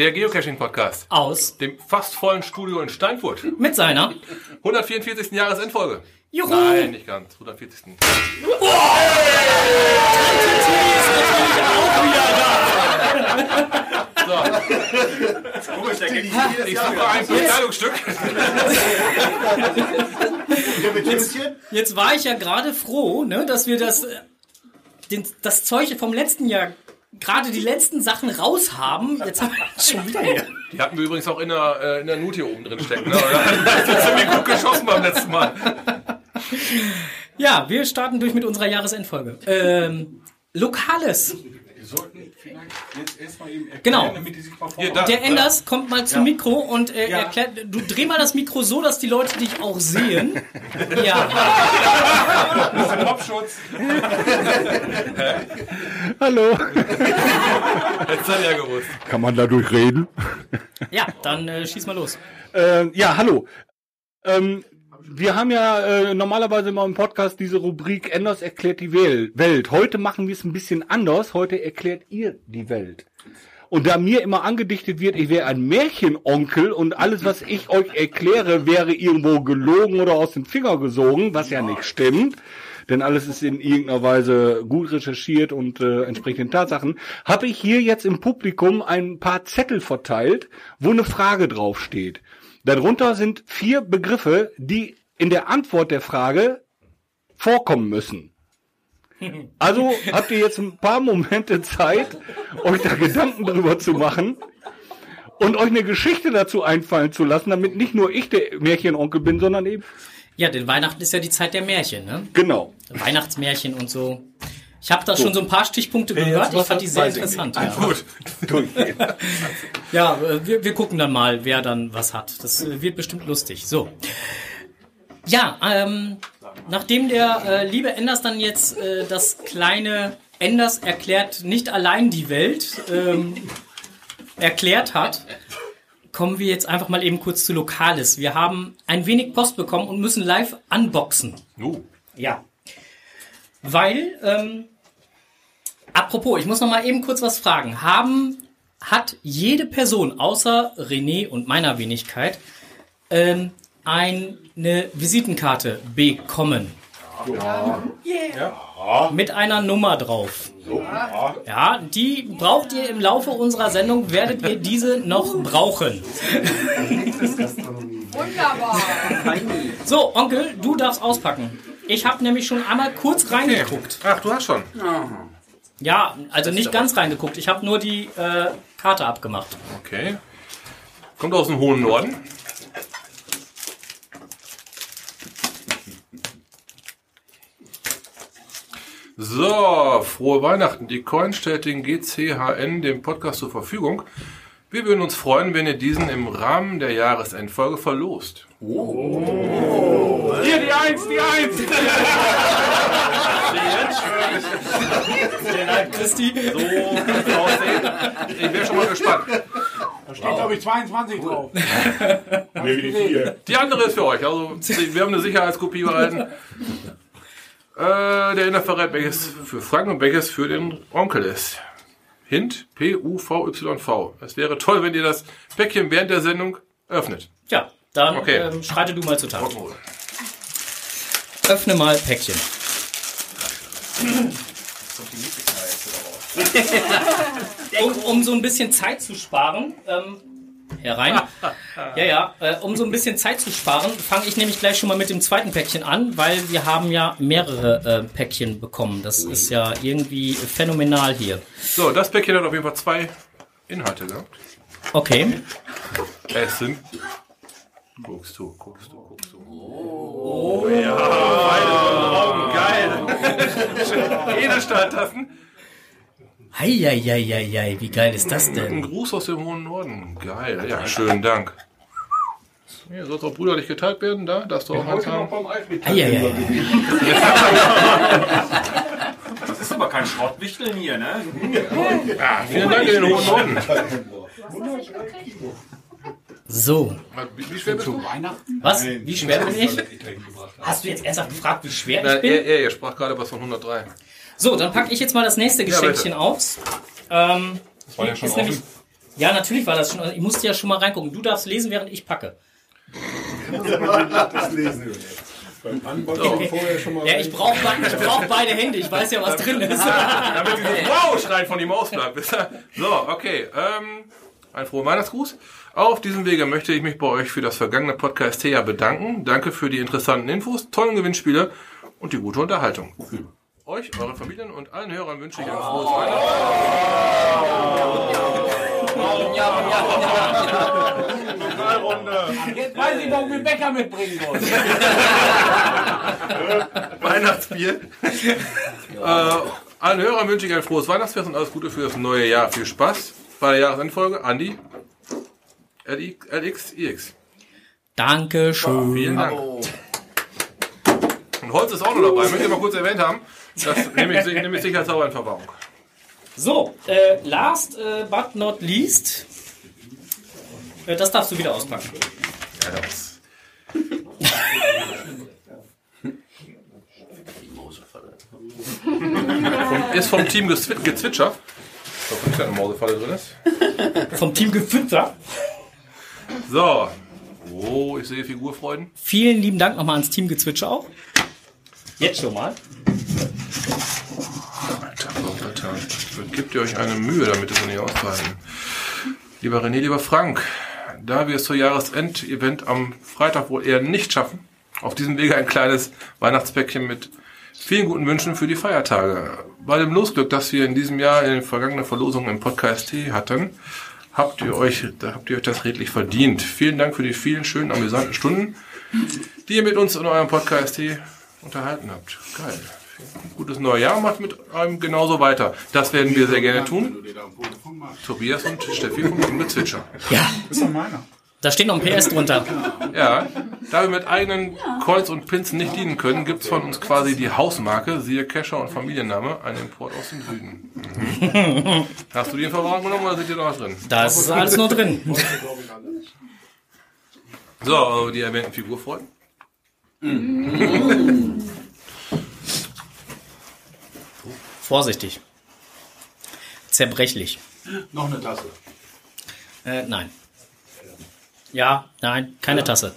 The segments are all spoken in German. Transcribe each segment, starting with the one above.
der Geocaching-Podcast. Aus. Dem fast vollen Studio in Steinfurt. Mit seiner 144. Jahresendfolge. Juhu! Nein, nicht ganz. 140. Komisch, der Gag. Ich suche ein Kleidungsstück. Jetzt war ich ja gerade froh, ne, dass wir das, äh, den, das Zeug vom letzten Jahr, gerade die letzten Sachen raus haben. Jetzt haben wir schon wieder hier. Die hatten wir übrigens auch in der, äh, in der Nut hier oben drin stecken. Ne? Das ist ziemlich gut geschossen beim letzten Mal. Ja, wir starten durch mit unserer Jahresendfolge. Ähm, Lokales. Wir sollten vielleicht jetzt erstmal eben erklären, Genau. damit die sich mal Hier, vor da. Der Enders kommt mal zum Mikro und äh, Ja. erklärt, du dreh mal das Mikro so, dass die Leute dich auch sehen. Ja, Topschutz. Hallo. Hättest du ja gewusst. Kann man dadurch reden? ja, dann äh, schieß mal los. Äh, ja, hallo. Ähm, wir haben ja äh, normalerweise immer im Podcast diese Rubrik Enders erklärt die Wel- Welt. Heute machen wir es ein bisschen anders. Heute erklärt ihr die Welt. Und da mir immer angedichtet wird, ich wäre ein Märchenonkel und alles, was ich euch erkläre, wäre irgendwo gelogen oder aus dem Finger gesogen, was ja nicht stimmt, denn alles ist in irgendeiner Weise gut recherchiert und äh, entspricht den Tatsachen, habe ich hier jetzt im Publikum ein paar Zettel verteilt, wo eine Frage draufsteht. Darunter sind vier Begriffe, die in der Antwort der Frage vorkommen müssen. Also habt ihr jetzt ein paar Momente Zeit, euch da Gedanken drüber zu machen und euch eine Geschichte dazu einfallen zu lassen, damit nicht nur ich der Märchenonkel bin, sondern eben Ja, denn Weihnachten ist ja die Zeit der Märchen, ne? genau. Weihnachtsmärchen und so. Ich habe da schon so ein paar Stichpunkte gehört. Ich fand die sehr interessant. Ja, Gut. ja äh, wir, wir gucken dann mal, wer dann was hat. Das äh, wird bestimmt lustig. So. Ja, ähm, nachdem der äh, liebe Enders dann jetzt äh, das kleine Enders erklärt nicht allein die Welt ähm, erklärt hat, kommen wir jetzt einfach mal eben kurz zu Lokales. Wir haben ein wenig Post bekommen und müssen live unboxen. Uh. Ja. Weil, ähm, apropos, ich muss noch mal eben kurz was fragen. Haben, hat jede Person außer René und meiner Wenigkeit ähm, eine Visitenkarte bekommen? Ja. Mit einer Nummer drauf. Ja, die braucht ihr im Laufe unserer Sendung, werdet ihr diese noch brauchen. Wunderbar. So, Onkel, du darfst auspacken. Ich habe nämlich schon einmal kurz reingeguckt. Ach, du hast schon. Ja, also nicht ganz reingeguckt. Ich habe nur die äh, Karte abgemacht. Okay. Kommt aus dem hohen Norden. So, frohe Weihnachten. Die Coin stellt den GCHN dem Podcast zur Verfügung. Wir würden uns freuen, wenn ihr diesen im Rahmen der Jahresendfolge verlost. Hier die Eins, die Eins. Vielen Dank, Christi. So aussehen. Ich wäre schon mal gespannt. Da steht, glaube ich, 22 drauf. nee, wie die vier. Die andere ist für euch. Also, wir haben eine Sicherheitskopie behalten. Äh, der Inner verrät, welches für Frank und welches für den Onkel ist. Hint P-U-V-Y-V. Es wäre toll, wenn ihr das Päckchen während der Sendung öffnet. Ja, dann Okay. ähm, schreite du mal zu Tag. Rock'n'Roll. Öffne mal Päckchen. um, um so ein bisschen Zeit zu sparen, ähm, herein. Ja, ja, äh, um so ein bisschen Zeit zu sparen, fange ich nämlich gleich schon mal mit dem zweiten Päckchen an, weil wir haben ja mehrere äh, Päckchen bekommen. Das ist ja irgendwie phänomenal hier. So, das Päckchen hat auf jeden Fall zwei Inhalte gehabt. Okay. Es sind. Guckst du, guckst du, guckst du. Oh, ja, beide Augen, geil. Edelstahltassen. Heieieiei, wie geil ist das Ein denn? Gruß aus dem hohen Norden. Geil, ja, schönen Dank. Hier soll es auch brüderlich geteilt werden, da, darfst du auch eins haben. Das ist aber kein Schrottwichteln hier, ne? Ah, vielen Dank in den hohen Norden. So, Wie, schwer bist du? was? Wie schwer bin ich? Hast du jetzt ernsthaft gefragt, wie schwer ich Nein, bin? er, er, er sprach gerade was von 103. So, dann packe ich jetzt mal das nächste Ja, Geschenkchen bitte. aus. Ähm, Das war ja schon ist nämlich, Ja, natürlich war das schon. Ich musste ja schon mal reingucken. Du darfst lesen, während ich packe. Das lesen wir jetzt. Beim Anbauen vorher schon mal. Ja, ich brauche ich brauch beide Hände. Ich weiß ja, was drin ist. Damit dieses Wow-Schrei von ihm ausbleibt. So, okay. Ähm, ein froher Weihnachtsgruß. Auf diesem Wege möchte ich mich bei euch für das vergangene Podcast-Jahr bedanken. Danke für die interessanten Infos, tollen Gewinnspiele und die gute Unterhaltung. Euch, euren Familien und allen Hörern wünsche ich ein frohes Weihnachten. Jetzt weiß ich, warum wir Bäcker mitbringen wollen. Weihnachtsbier. äh, allen Hörern wünsche ich ein frohes Weihnachtsfest und alles Gute für das neue Jahr. Viel Spaß bei der Jahresendfolge. Andi, LXIX. Dankeschön. Vielen Dank. Und Holz ist auch noch dabei. Möchte ich mal kurz erwähnt haben. Das nehme ich, nehme ich sicherheitshalber in Verwahrung. So, äh, last äh, but not least. Äh, das darfst du wieder auspacken. Ja, das. Ist vom Team gezwi- gezwitschert. Ich hoffe dass eine Mausefalle drin ist. Vom Team Gefütter. So. Oh, ich sehe Figurfreuden. Vielen lieben Dank nochmal ans Team Gezwitscher auch. Jetzt schon mal. Alter, Alter. Gebt ihr euch eine Mühe, damit es nicht auszuhalten. Lieber René, lieber Frank, da wir es zur Jahresend-Event am Freitag wohl eher nicht schaffen, auf diesem Wege ein kleines Weihnachtspäckchen mit vielen guten Wünschen für die Feiertage. Bei dem Losglück, das wir in diesem Jahr in den vergangenen Verlosungen im Podcast T hatten, habt ihr euch, da habt ihr euch das redlich verdient. Vielen Dank für die vielen schönen, amüsanten Stunden, die ihr mit uns in eurem Podcast T unterhalten habt. Geil. Gutes neues Jahr, macht mit einem genauso weiter. Das werden wir sehr gerne tun. Tobias und Steffi vom Team Zwitscher. Ja, ist doch meiner. Da steht noch ein PS drunter. Ja, da wir mit eigenen Coins und Pinzen nicht dienen können, gibt's von uns quasi die Hausmarke, siehe Kescher und Familienname, ein Import aus dem Süden. Mhm. Hast du die in Verwahrung genommen oder sind die noch was drin? Da ist alles nur drin. So, also die erwähnten Figurfreuden. Vorsichtig. Zerbrechlich. Noch eine Tasse. Äh, nein. Ja, nein, keine Tasse.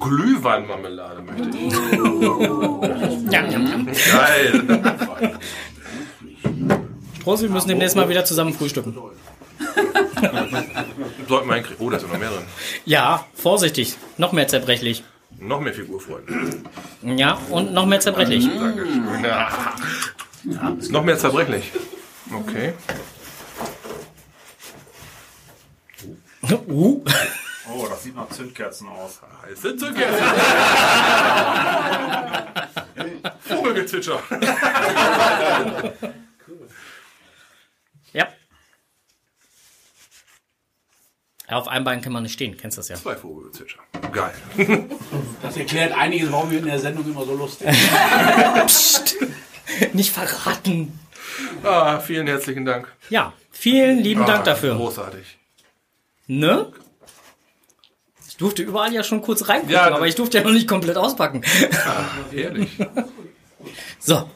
Glühweinmarmelade möchte ich. Ja, ja, ja. Geil. Prost, wir müssen demnächst mal wieder zusammen frühstücken. Sollten wir hinkriegen. Oh, da sind noch mehr drin. Ja, vorsichtig. Noch mehr zerbrechlich. Noch mehr Figurfreuden. Ja, und noch mehr zerbrechlich. Dankeschön. Ja. Ist noch mehr zerbrechlich. Okay. Uh, Oh, das sieht nach Zündkerzen aus. Es sind Zündkerzen. Vogelgezwitscher. ja. Ja, auf einem Bein kann man nicht stehen, kennst das ja. Zwei Vogelgezwitscher. Geil. Das erklärt einiges, warum wir in der Sendung immer so lustig Nicht verraten. Ah, vielen herzlichen Dank. Ja, vielen lieben Dank Ah, dafür. Großartig. Ne? Ich durfte überall ja schon kurz reingucken, Ja, aber ich durfte ja noch nicht komplett auspacken. Ehrlich. So,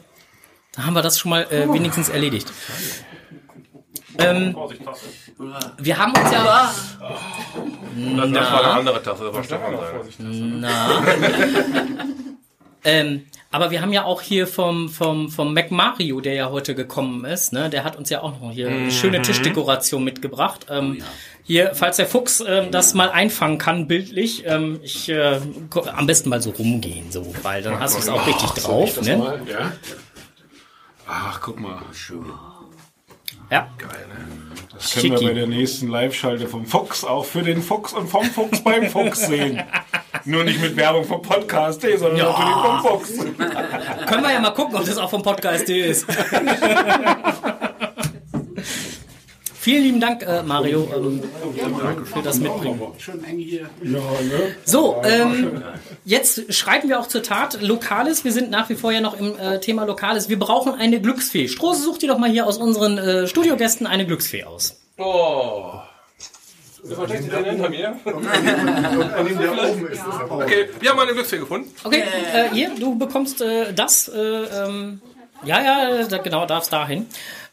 da haben wir das schon mal äh, wenigstens erledigt. Ähm, Vorsicht, Tasse. wir haben uns ja... Das, das war eine andere Tasse, das war Stefan sein. Na. ähm, aber wir haben ja auch hier vom, vom, vom Mac Mario, der ja heute gekommen ist, ne, der hat uns ja auch noch hier eine schöne Tischdekoration mitgebracht. Ähm, Hier, falls der Fuchs ähm, das mal einfangen kann, bildlich, ähm, ich äh, am besten mal so rumgehen, so, weil dann hast du es auch richtig drauf. Das Ne? mal, ja? Ach, guck mal. Ja. Das können wir Schicki. bei der nächsten Live-Schalte vom Fuchs auch für den Fuchs und vom Fuchs beim Fuchs sehen. Nur nicht mit Werbung vom Podcast, sondern natürlich vom Fuchs. Können wir ja mal gucken, ob das auch vom Podcast ist. Vielen lieben Dank, äh, Mario, ähm, für das Mitbringen. Schön eng hier. So, ähm, jetzt schreiten wir auch zur Tat. Lokales, wir sind nach wie vor ja noch im äh, Thema Lokales. Wir brauchen eine Glücksfee. Strose, such dir doch mal hier aus unseren äh, Studiogästen eine Glücksfee aus. Oh. Versteckt denn hinter mir? An dem der oben ist, ist auch. Okay, wir haben eine Glücksfee gefunden. Okay, äh, hier, du bekommst äh, das. Äh, ähm, ja, ja, da, genau, darfst dahin.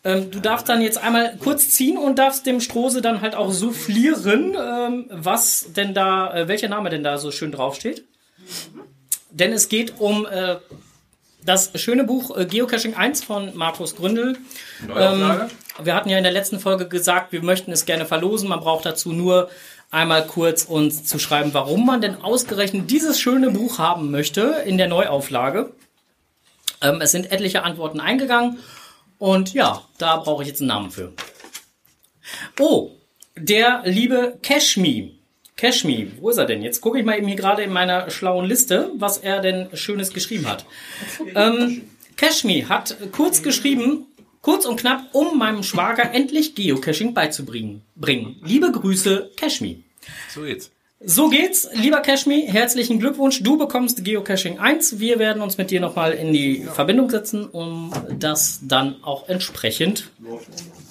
Ähm, du darfst dann jetzt einmal kurz ziehen und darfst dem Strose dann halt auch soufflieren, ähm, was denn da, äh, welcher Name denn da so schön draufsteht. Denn es geht um äh, das schöne Buch äh, Geocaching 1 von Markus Gründel. Neuauflage? wir hatten ja in der letzten Folge gesagt, wir möchten es gerne verlosen. Man braucht dazu nur einmal kurz uns zu schreiben, warum man denn ausgerechnet dieses schöne Buch haben möchte in der Neuauflage. Ähm, es sind etliche Antworten eingegangen und ja, da brauche ich jetzt einen Namen für. Oh, der liebe Cashme. Cashme, wo ist er denn? Jetzt gucke ich mal eben hier gerade in meiner schlauen Liste, was er denn Schönes geschrieben hat. Ähm, Cashme hat kurz geschrieben, kurz und knapp, um meinem Schwager endlich Geocaching beizubringen. Bringen. Liebe Grüße, Cashme. So geht's. So geht's, lieber Cashme, herzlichen Glückwunsch. Du bekommst Geocaching 1. Wir werden uns mit dir nochmal in die Verbindung setzen, um das dann auch entsprechend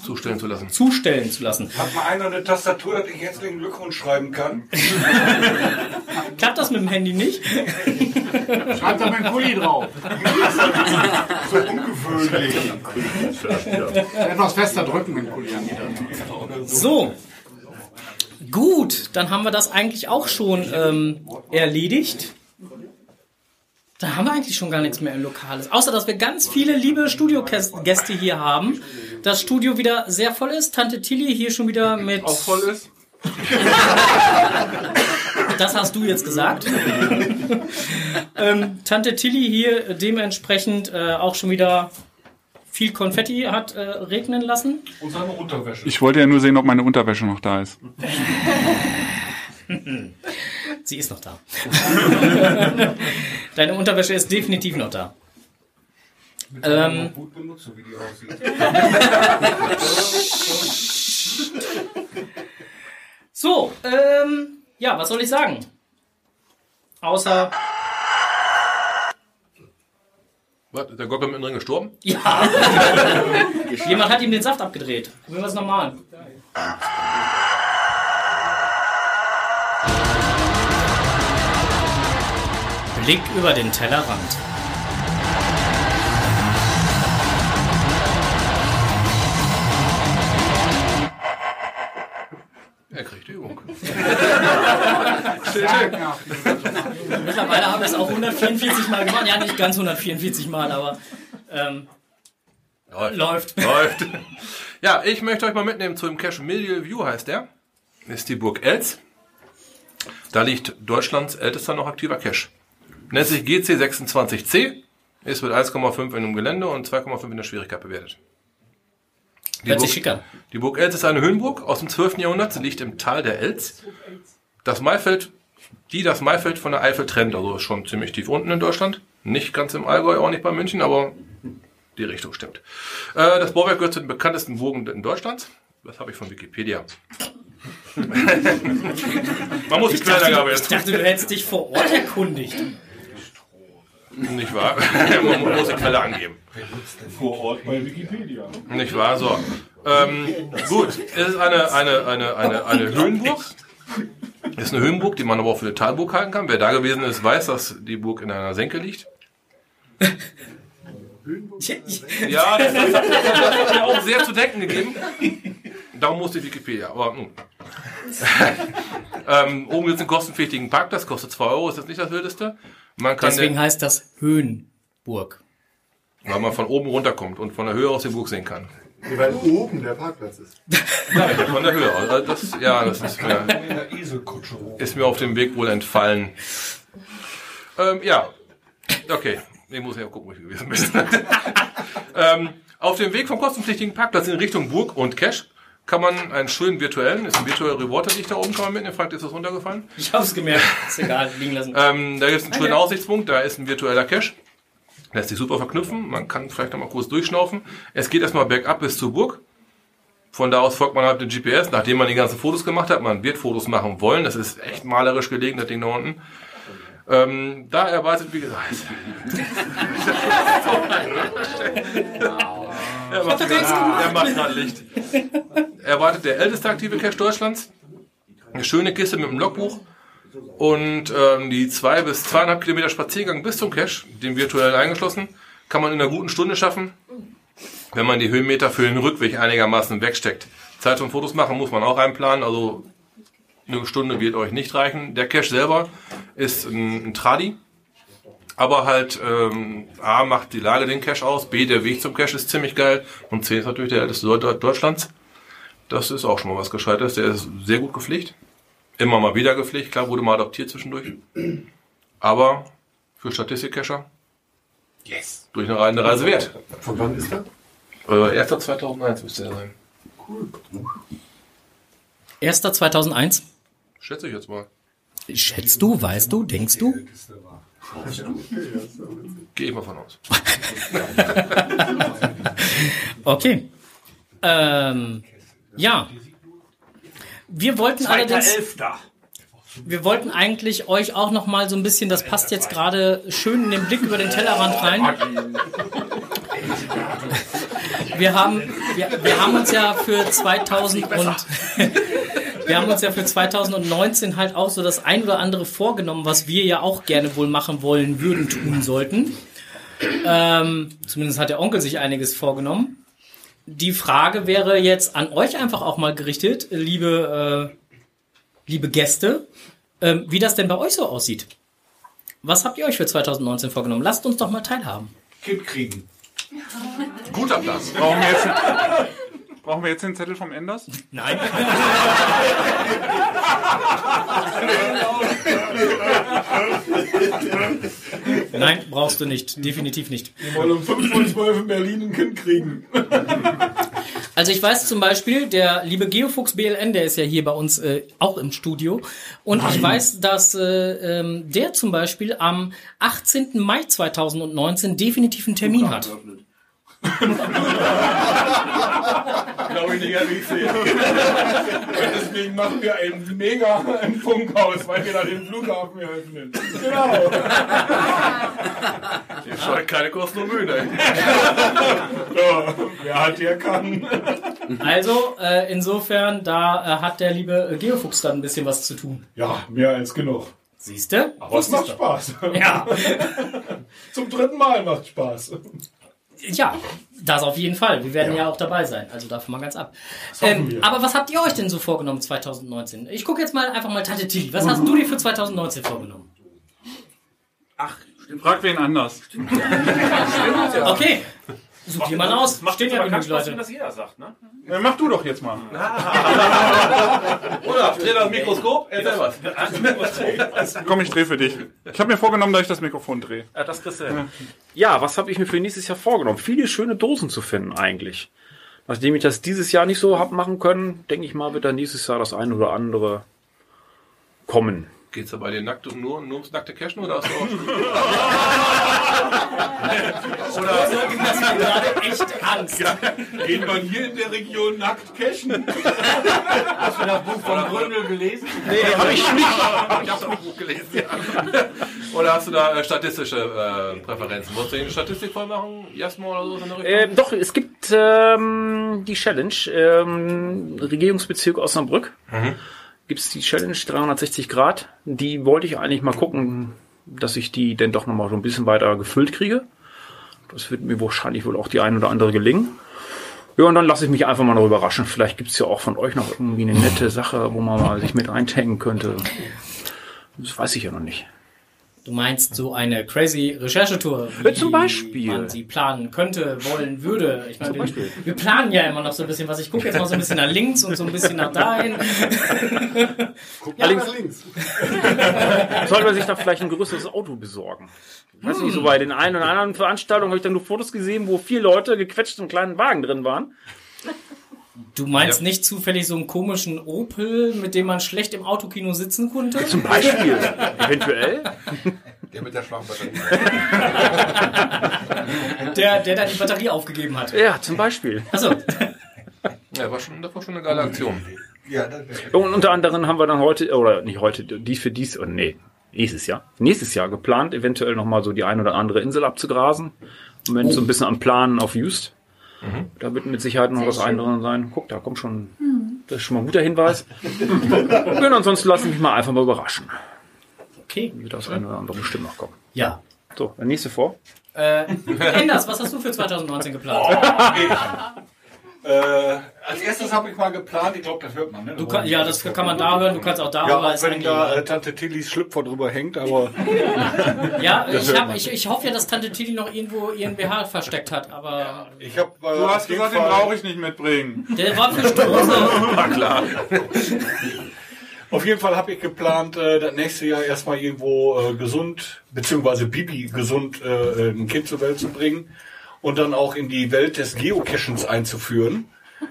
Zustellen zu lassen. zustellen zu lassen. Hat mal einer eine Tastatur, dass ich herzlichen Glückwunsch schreiben kann? Klappt das mit dem Handy nicht? Schreibt da mein Kuli drauf. So ungewöhnlich. Etwas fester drücken, wenn Kuli angeht. So. Gut, dann haben wir das eigentlich auch schon ähm, erledigt. Da haben wir eigentlich schon gar nichts mehr im Lokales. Außer, dass wir ganz viele liebe Studiogäste hier haben. Das Studio wieder sehr voll ist. Tante Tilly hier schon wieder mit... Auch voll ist. Das hast du jetzt gesagt. ähm, Tante Tilly hier dementsprechend äh, auch schon wieder viel Konfetti hat äh, regnen lassen. Und seine Unterwäsche. Ich wollte ja nur sehen, ob meine Unterwäsche noch da ist. Sie ist noch da. Deine Unterwäsche ist definitiv noch da. Ähm, Gut benutzt, so wie die aussieht. so, ähm, ja, was soll ich sagen? Außer, Was, ist der Gockel mittendrin gestorben? ja, jemand hat ihm den Saft abgedreht. Probieren wir es nochmal. Blick über den Tellerrand. Er kriegt Übung. Mittlerweile haben wir es auch 144 Mal gemacht. Ja, nicht ganz 144 Mal, aber ähm, Läuft. läuft. Läuft. Ja, ich möchte euch mal mitnehmen zu dem Cache Medial View heißt der. Ist die Burg Elz. Da liegt Deutschlands ältester noch aktiver Cache. Nennt sich GC26C. Ist mit 1,5 in dem Gelände und 2,5 in der Schwierigkeit bewertet. Die Hört sich Burg, die Burg Elz ist eine Höhenburg aus dem 12. Jahrhundert. Sie liegt im Tal der Elz. Das Maifeld, die das Maifeld von der Eifel trennt, also schon ziemlich tief unten in Deutschland. Nicht ganz im Allgäu, auch nicht bei München, aber die Richtung stimmt. Äh, das Bauwerk gehört zu den bekanntesten Burgen in Deutschland. Das habe ich von Wikipedia. Man muss die Quellenangabe Ich jetzt dachte, du hättest dich vor Ort erkundigt. nicht wahr? Man muss die Quelle angeben. Vor Ort bei Wikipedia. Nicht wahr? So. Ähm, gut, es ist eine, eine, eine, eine, eine Höhenburg. Ist eine Höhenburg, die man aber auch für eine Talburg halten kann. Wer da gewesen ist, weiß, dass die Burg in einer Senke liegt. Ja, das, das, hat, das hat mir auch sehr zu denken gegeben. Darum musste ich Wikipedia, aber nun. ähm, oben gibt es einen kostenpflichtigen Parkplatz, kostet 2 Euro, ist das nicht das Wildeste. Man kann Deswegen den, heißt das Höhenburg. weil man von oben runterkommt und von der Höhe aus die Burg sehen kann. Weil oben der Parkplatz ist. Ja, von der Höhe aus. Also Das, ja, das ist mir, ist mir auf dem Weg wohl entfallen. Ähm, ja, okay. Ich muss ja gucken, wo ich gewesen bin. ähm, auf dem Weg vom kostenpflichtigen Parkplatz in Richtung Burg und Cash kann man einen schönen virtuellen, ist ein virtueller Rewarder, liegt da oben, kann man mitnehmen. Frank, ist das runtergefallen? Ich hab's gemerkt. Ist egal, liegen lassen. Ähm, da gibt es einen schönen Aussichtspunkt, da ist ein virtueller Cache. Lässt sich super verknüpfen, man kann vielleicht noch mal kurz durchschnaufen. Es geht erstmal bergab bis zur Burg. Von da aus folgt man halt dem GPS, nachdem man die ganzen Fotos gemacht hat. Man wird Fotos machen wollen, das ist echt malerisch gelegen, das Ding da unten. Ähm, da erwartet, wie gesagt, er er macht gerade Licht. Erwartet der älteste aktive Cache Deutschlands. Eine schöne Kiste mit einem Logbuch. Und ähm, die zwei bis zweieinhalb Kilometer Spaziergang bis zum Cache, dem virtuell eingeschlossen, kann man in einer guten Stunde schaffen. wenn man die Höhenmeter für den Rückweg einigermaßen wegsteckt. Zeit zum Fotos machen muss man auch einplanen, also eine Stunde wird euch nicht reichen. Der Cache selber ist ein, ein Tradi, aber halt ähm, A macht die Lage den Cache aus, B der Weg zum Cache ist ziemlich geil und C ist natürlich der älteste Deut- Deutschlands. Das ist auch schon mal was Gescheites. Der ist sehr gut gepflegt. Immer mal wieder gepflegt. Klar, wurde mal adoptiert zwischendurch. Aber für Statistik-Cacher Yes. durch eine reine Reise wert. Von wann ist er? Äh, 1. 2001 müsste er sein. 1. 2001. Schätze ich jetzt mal. Schätzt du, weißt du, denkst du? Gehe ich mal von aus. Okay. Ähm, ja. Wir wollten allerdings, Elfter. wir wollten eigentlich euch auch noch mal so ein bisschen, das passt jetzt gerade schön in den Blick über den Tellerrand rein. Wir haben, wir, wir haben uns ja für 2000 und wir haben uns ja für 2019 halt auch so das ein oder andere vorgenommen, was wir ja auch gerne wohl machen wollen, würden, tun sollten. Ähm, zumindest hat der Onkel sich einiges vorgenommen. Die Frage wäre jetzt an euch einfach auch mal gerichtet, liebe, äh, liebe Gäste, ähm, wie das denn bei euch so aussieht. Was habt ihr euch für 2019 vorgenommen? Lasst uns doch mal teilhaben. Kind kriegen. Guter Platz. Brauchen wir jetzt, brauchen wir jetzt den Zettel vom Enders? Nein. Nein, brauchst du nicht. Definitiv nicht. Wir wollen um 5 von 12 in Berlin ein Kind kriegen. Also ich weiß zum Beispiel, der liebe Geofuchs BLN, der ist ja hier bei uns äh, auch im Studio. Und ich weiß, dass äh, ähm, der zum Beispiel am 18. Mai 2019 definitiv einen Termin hat. Glaube ich nicht, dass ich sehe. Deswegen machen wir ein mega im Funkhaus, weil wir da den Flughafen eröffnen. Genau. Ihr scheut keine Kosten und Mühen. So, wer hat hier kann. Also äh, insofern, da äh, hat der liebe Geofuchs dann ein bisschen was zu tun. Ja, mehr als genug. Siehste? Aber es macht Spaß. Ja. Zum dritten Mal macht Spaß. Ja, das auf jeden Fall. Wir werden ja, auch dabei sein. Also davon mal ganz ab. Ähm, aber was habt ihr euch denn so vorgenommen 2019? Ich gucke jetzt mal einfach mal Tante Tilly. Was hast du dir für 2019 vorgenommen? Frag wen anders. Okay. Such dir mal aus. Macht Stehen ja genug Spaß, wenn Leute. das jeder sagt, ne? Ja, mach du doch jetzt mal. Oder dreh das Mikroskop, erzähl was. Komm, ich dreh für dich. Ich habe mir vorgenommen, dass ich das Mikrofon drehe. Ja, das kriegst du hin. Ja, was habe ich mir für nächstes Jahr vorgenommen? Viele schöne Dosen zu finden eigentlich. Nachdem ich das dieses Jahr nicht so hab machen können, denke ich mal, wird dann nächstes Jahr das eine oder andere kommen. Geht's da bei dir nackt, nur, nur ums nackte Cashen oder hast du auch Oder das mir gerade echt Angst. Geht man hier in der Region nackt cashen? Von Gründel gelesen? Nee, habe ich nicht. Ich hab's auch gut gelesen, ja. Oder hast du da äh, statistische äh, Präferenzen? Wolltest du eine Statistik voll machen? Jasmo oder so in der Richtung? Ähm, doch, es gibt ähm, die Challenge, ähm, Regierungsbezirk Osnabrück. Gibt es die Challenge 360 Grad. Die wollte ich eigentlich mal gucken, dass ich die denn doch nochmal so ein bisschen weiter gefüllt kriege. Das wird mir wahrscheinlich wohl auch die ein oder andere gelingen. Ja, und dann lasse ich mich einfach mal noch überraschen. Vielleicht gibt es ja auch von euch noch irgendwie eine nette Sache, wo man mal sich mit eintaggen könnte. Das weiß ich ja noch nicht. Du meinst so eine crazy Recherchetour, Ja, wie zum Beispiel. man sie planen könnte, wollen, würde. Ich meine, wir, wir planen ja immer noch so ein bisschen was. Ich gucke jetzt mal so ein bisschen nach links und so ein bisschen nach dahin. Ja, nach links. Sollte man sich da vielleicht ein größeres Auto besorgen? Ich weiß nicht, so bei den einen oder anderen Veranstaltungen habe ich dann nur Fotos gesehen, wo vier Leute gequetscht in kleinen Wagen drin waren. Du meinst nicht zufällig so einen komischen Opel, mit dem man schlecht im Autokino sitzen konnte? Zum Beispiel. Eventuell. Der mit der Schwammbatterie. Der, der da die Batterie aufgegeben hat. Ja, zum Beispiel. Achso. Ja, war schon, das war schon eine geile Aktion. Ja, das wäre. Und unter anderem haben wir dann heute, oder nicht heute, dies für dies, oder nee, nächstes Jahr, nächstes Jahr geplant, eventuell nochmal so die ein oder andere Insel abzugrasen. Im Moment so ein bisschen am Planen auf Just. Da wird mit Sicherheit noch das eine oder andere sein. Guck, da kommt schon, das ist schon mal ein guter Hinweis. und ansonsten lasse ich mich mal einfach mal überraschen. Okay. Wird das eine oder andere bestimmt noch kommen. Ja. So, der nächste vor. Äh, Enders, was hast du für 2019 geplant? Äh, als erstes habe ich mal geplant, ich glaube, das hört man, ne? Du kann, ja, das kann man da hören, du kannst auch da ja, aber auch wenn da äh, Tante Tillys Schlüpfer drüber hängt, aber Ja, ich, hab, ich, ich hoffe ja, dass Tante Tilly noch irgendwo ihren BH versteckt hat, aber ich habe. Äh, Du hast gesagt, den brauche ich nicht mitbringen. der war für Stoße. Auf jeden Fall habe ich geplant, äh, das nächste Jahr erstmal irgendwo äh, gesund, beziehungsweise Bibi gesund äh, ein Kind zur Welt zu bringen und dann auch in die Welt des Geocachens einzuführen.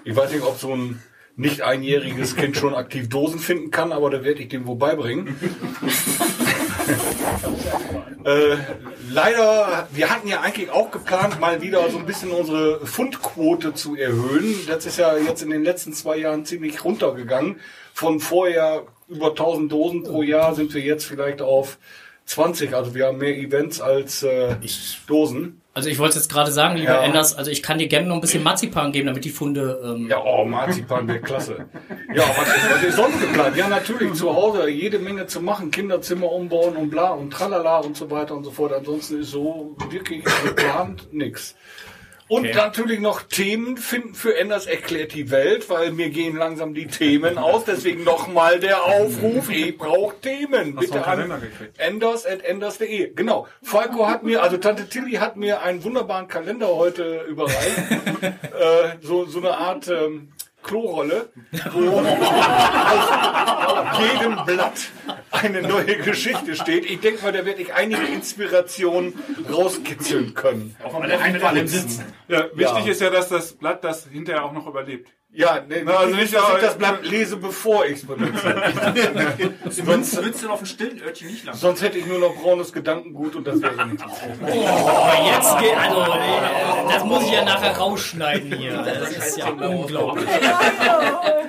Ich weiß nicht, ob so ein nicht einjähriges Kind schon aktiv Dosen finden kann, aber da werde ich dem wohl beibringen. äh, leider, wir hatten ja eigentlich auch geplant, mal wieder so ein bisschen unsere Fundquote zu erhöhen. Das ist ja jetzt in den letzten zwei Jahren ziemlich runtergegangen. Von vorher über 1000 Dosen pro Jahr sind wir jetzt vielleicht auf 20. Also wir haben mehr Events als äh, Dosen. Also ich wollte jetzt gerade sagen, lieber Ja. Enders, also ich kann dir gerne noch ein bisschen Marzipan geben, damit die Funde... Ähm, Ja, oh, Marzipan wäre klasse. Ja, was ist, was ist sonst geplant? Ja, natürlich zu Hause jede Menge zu machen, Kinderzimmer umbauen und bla und tralala und so weiter und so fort. Ansonsten ist so wirklich geplant nix. Und Okay. natürlich noch Themen finden für Enders erklärt die Welt, weil mir gehen langsam die Themen aus. Deswegen nochmal der Aufruf, ich brauche Themen. Hast Bitte an enders at enders.de. Genau. Falco hat mir, also Tante Tilly hat mir einen wunderbaren Kalender heute überreicht. äh, so, so eine Art ähm, Klorolle, wo auf jedem Blatt eine neue Geschichte steht. Ich denke mal, da werde ich einige Inspirationen rauskitzeln können. Ja, wichtig Ja. ist ja, dass das Blatt das hinterher auch noch überlebt. Ja, ne, Na, also nicht, dass ich aber- das Blatt lese, bevor ich es benutze. sonst, Würdest du auf dem stillen Örtchen nicht lang? sonst hätte ich nur noch braunes Gedankengut und das wäre nicht. Aber jetzt geht, also, äh, das muss ich ja nachher rausschneiden hier. Das ist ja unglaublich.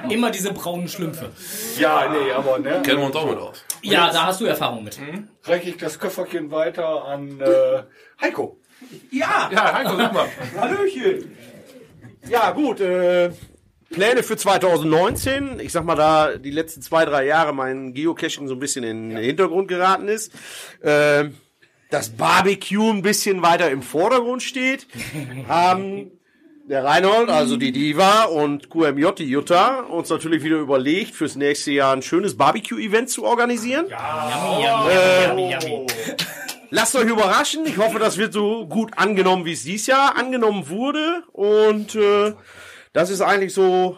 Immer diese braunen Schlümpfe. Ja, nee, aber ne. Kennen wir uns auch mit aus. Ja, da hast du Erfahrung mit. reiche ich das Köfferchen weiter an äh, Heiko. Ja! Ja, Heiko, sag mal. Hallöchen! Ja, gut. Äh, Pläne für 2019. Ich sag mal, da die letzten zwei, drei Jahre mein Geocaching so ein bisschen in den Hintergrund geraten ist. Äh, das Barbecue ein bisschen weiter im Vordergrund steht. haben der Reinhold, also die Diva und QMJ, die Jutta, uns natürlich wieder überlegt, fürs nächste Jahr ein schönes Barbecue-Event zu organisieren. Yummy, yummy, yummy, yummy. Lasst euch überraschen. Ich hoffe, das wird so gut angenommen, wie es dieses Jahr angenommen wurde. Und äh, das ist eigentlich so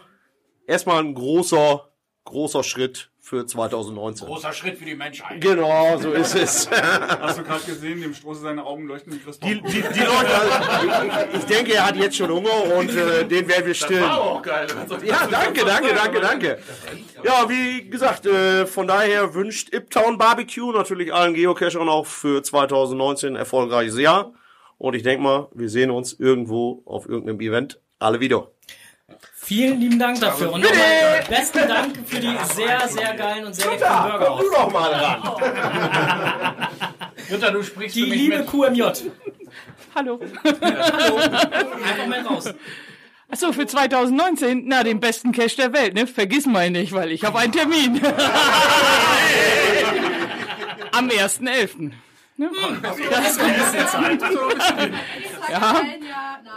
erstmal ein großer, großer Schritt für 2019. Großer Schritt für die Menschheit. Genau, so ist es. Hast du gerade gesehen, dem Stroße seine Augen leuchten wie Christoph. Die, die, die Leute, ich, ich denke, er hat jetzt schon Hunger und äh, den werden wir stillen. auch geil. Ja, danke, danke, danke, danke. Ja, wie gesagt, äh, von daher wünscht Iptown Barbecue natürlich allen Geocachern auch für 2019 ein erfolgreiches Jahr. Und ich denke mal, wir sehen uns irgendwo auf irgendeinem Event alle wieder. Vielen lieben Dank dafür. Und nochmal besten Dank für die sehr, sehr geilen und sehr leckeren Burger. Komm du doch mal ran. Jutta, du sprichst Die liebe mit. QMJ. Hallo. Hallo. Einfach mal raus. Achso, für 2019, na, den besten Cash der Welt, ne? Vergiss mal nicht, weil ich habe einen Termin. Am 1.11. Zeit. Ja.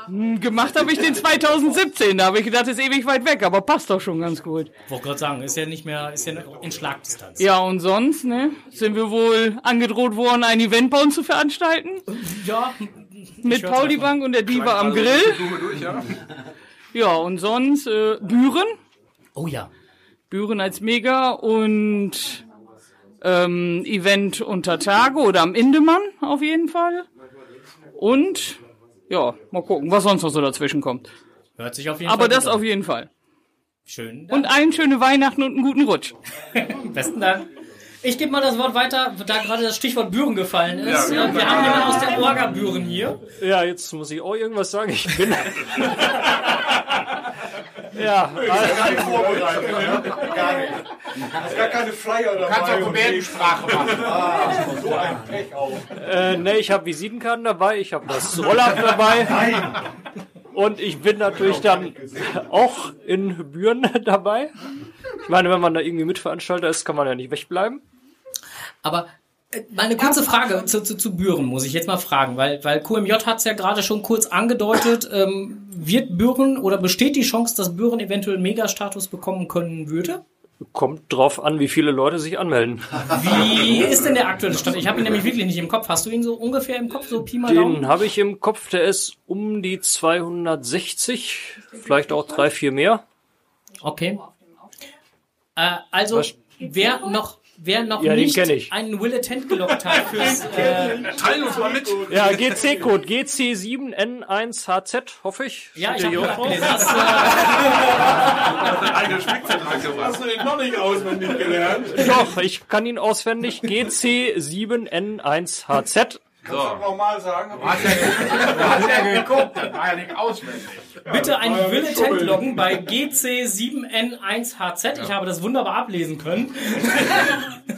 Hm, Gemacht habe ich den 2017, da habe ich gedacht, ist ewig weit weg, aber passt doch schon ganz gut. Wollte gerade sagen, ist ja nicht mehr, ist ja in Schlagdistanz. Ja, und sonst, ne? Sind wir wohl angedroht worden, ein Event bei uns zu veranstalten? Ja, Mit Pauli Bank und der Diva am Grill. Durch, ja? Ja, und sonst äh, Büren. Oh ja. Büren als Mega und ähm, Event unter Tage oder am Indemann auf jeden Fall. Und ja, mal gucken, was sonst noch so dazwischen kommt. Hört sich auf jeden Aber Fall das gut auf jeden Fall. Schön. Und allen schöne Weihnachten und einen guten Rutsch. Besten Dank. Ich gebe mal das Wort weiter, da gerade das Stichwort Büren gefallen ist. Ja, wir haben jemanden aus der Orga-Büren hier. Ja, jetzt muss ich auch irgendwas sagen. Ich bin. ja, also, Gar keine Flyer dabei. Kannst auch Gebärdensprache machen. Ah, so ein Pech auch. äh, ne, ich habe Visitenkarten dabei, ich habe das Roll-Up dabei. Und ich bin natürlich dann auch in Büren dabei. Ich meine, wenn man da irgendwie Mitveranstalter ist, kann man ja nicht wegbleiben. Aber Mal eine kurze Frage zu, zu, zu Büren, muss ich jetzt mal fragen, weil, weil QMJ hat es ja gerade schon kurz angedeutet. Ähm, wird Büren oder besteht die Chance, dass Büren eventuell einen Megastatus bekommen können würde? Kommt drauf an, wie viele Leute sich anmelden. Wie ist denn der aktuelle Stand? Ich habe ihn nämlich wirklich nicht im Kopf. Hast du ihn so ungefähr im Kopf, so Pi mal? Den habe ich im Kopf, der ist um die 260, vielleicht auch drei, vier mehr. Okay. Äh, also, wer noch, wer noch Ja, den nicht kenn ich. einen Willetent gelockt hat fürs, äh, Teilen uns mal mit. Ja, GC-Code GC7N1HZ, hoffe ich. ja, ich habe das, äh, Eigene. Hast du den noch nicht auswendig gelernt? Doch, ich kann ihn auswendig. GC7N1HZ. So. Nochmal sagen. Du hast ja geguckt, das war ja nicht auswendig. bitte ein Willetent loggen bei GC7N1HZ. Ich habe das wunderbar ablesen können.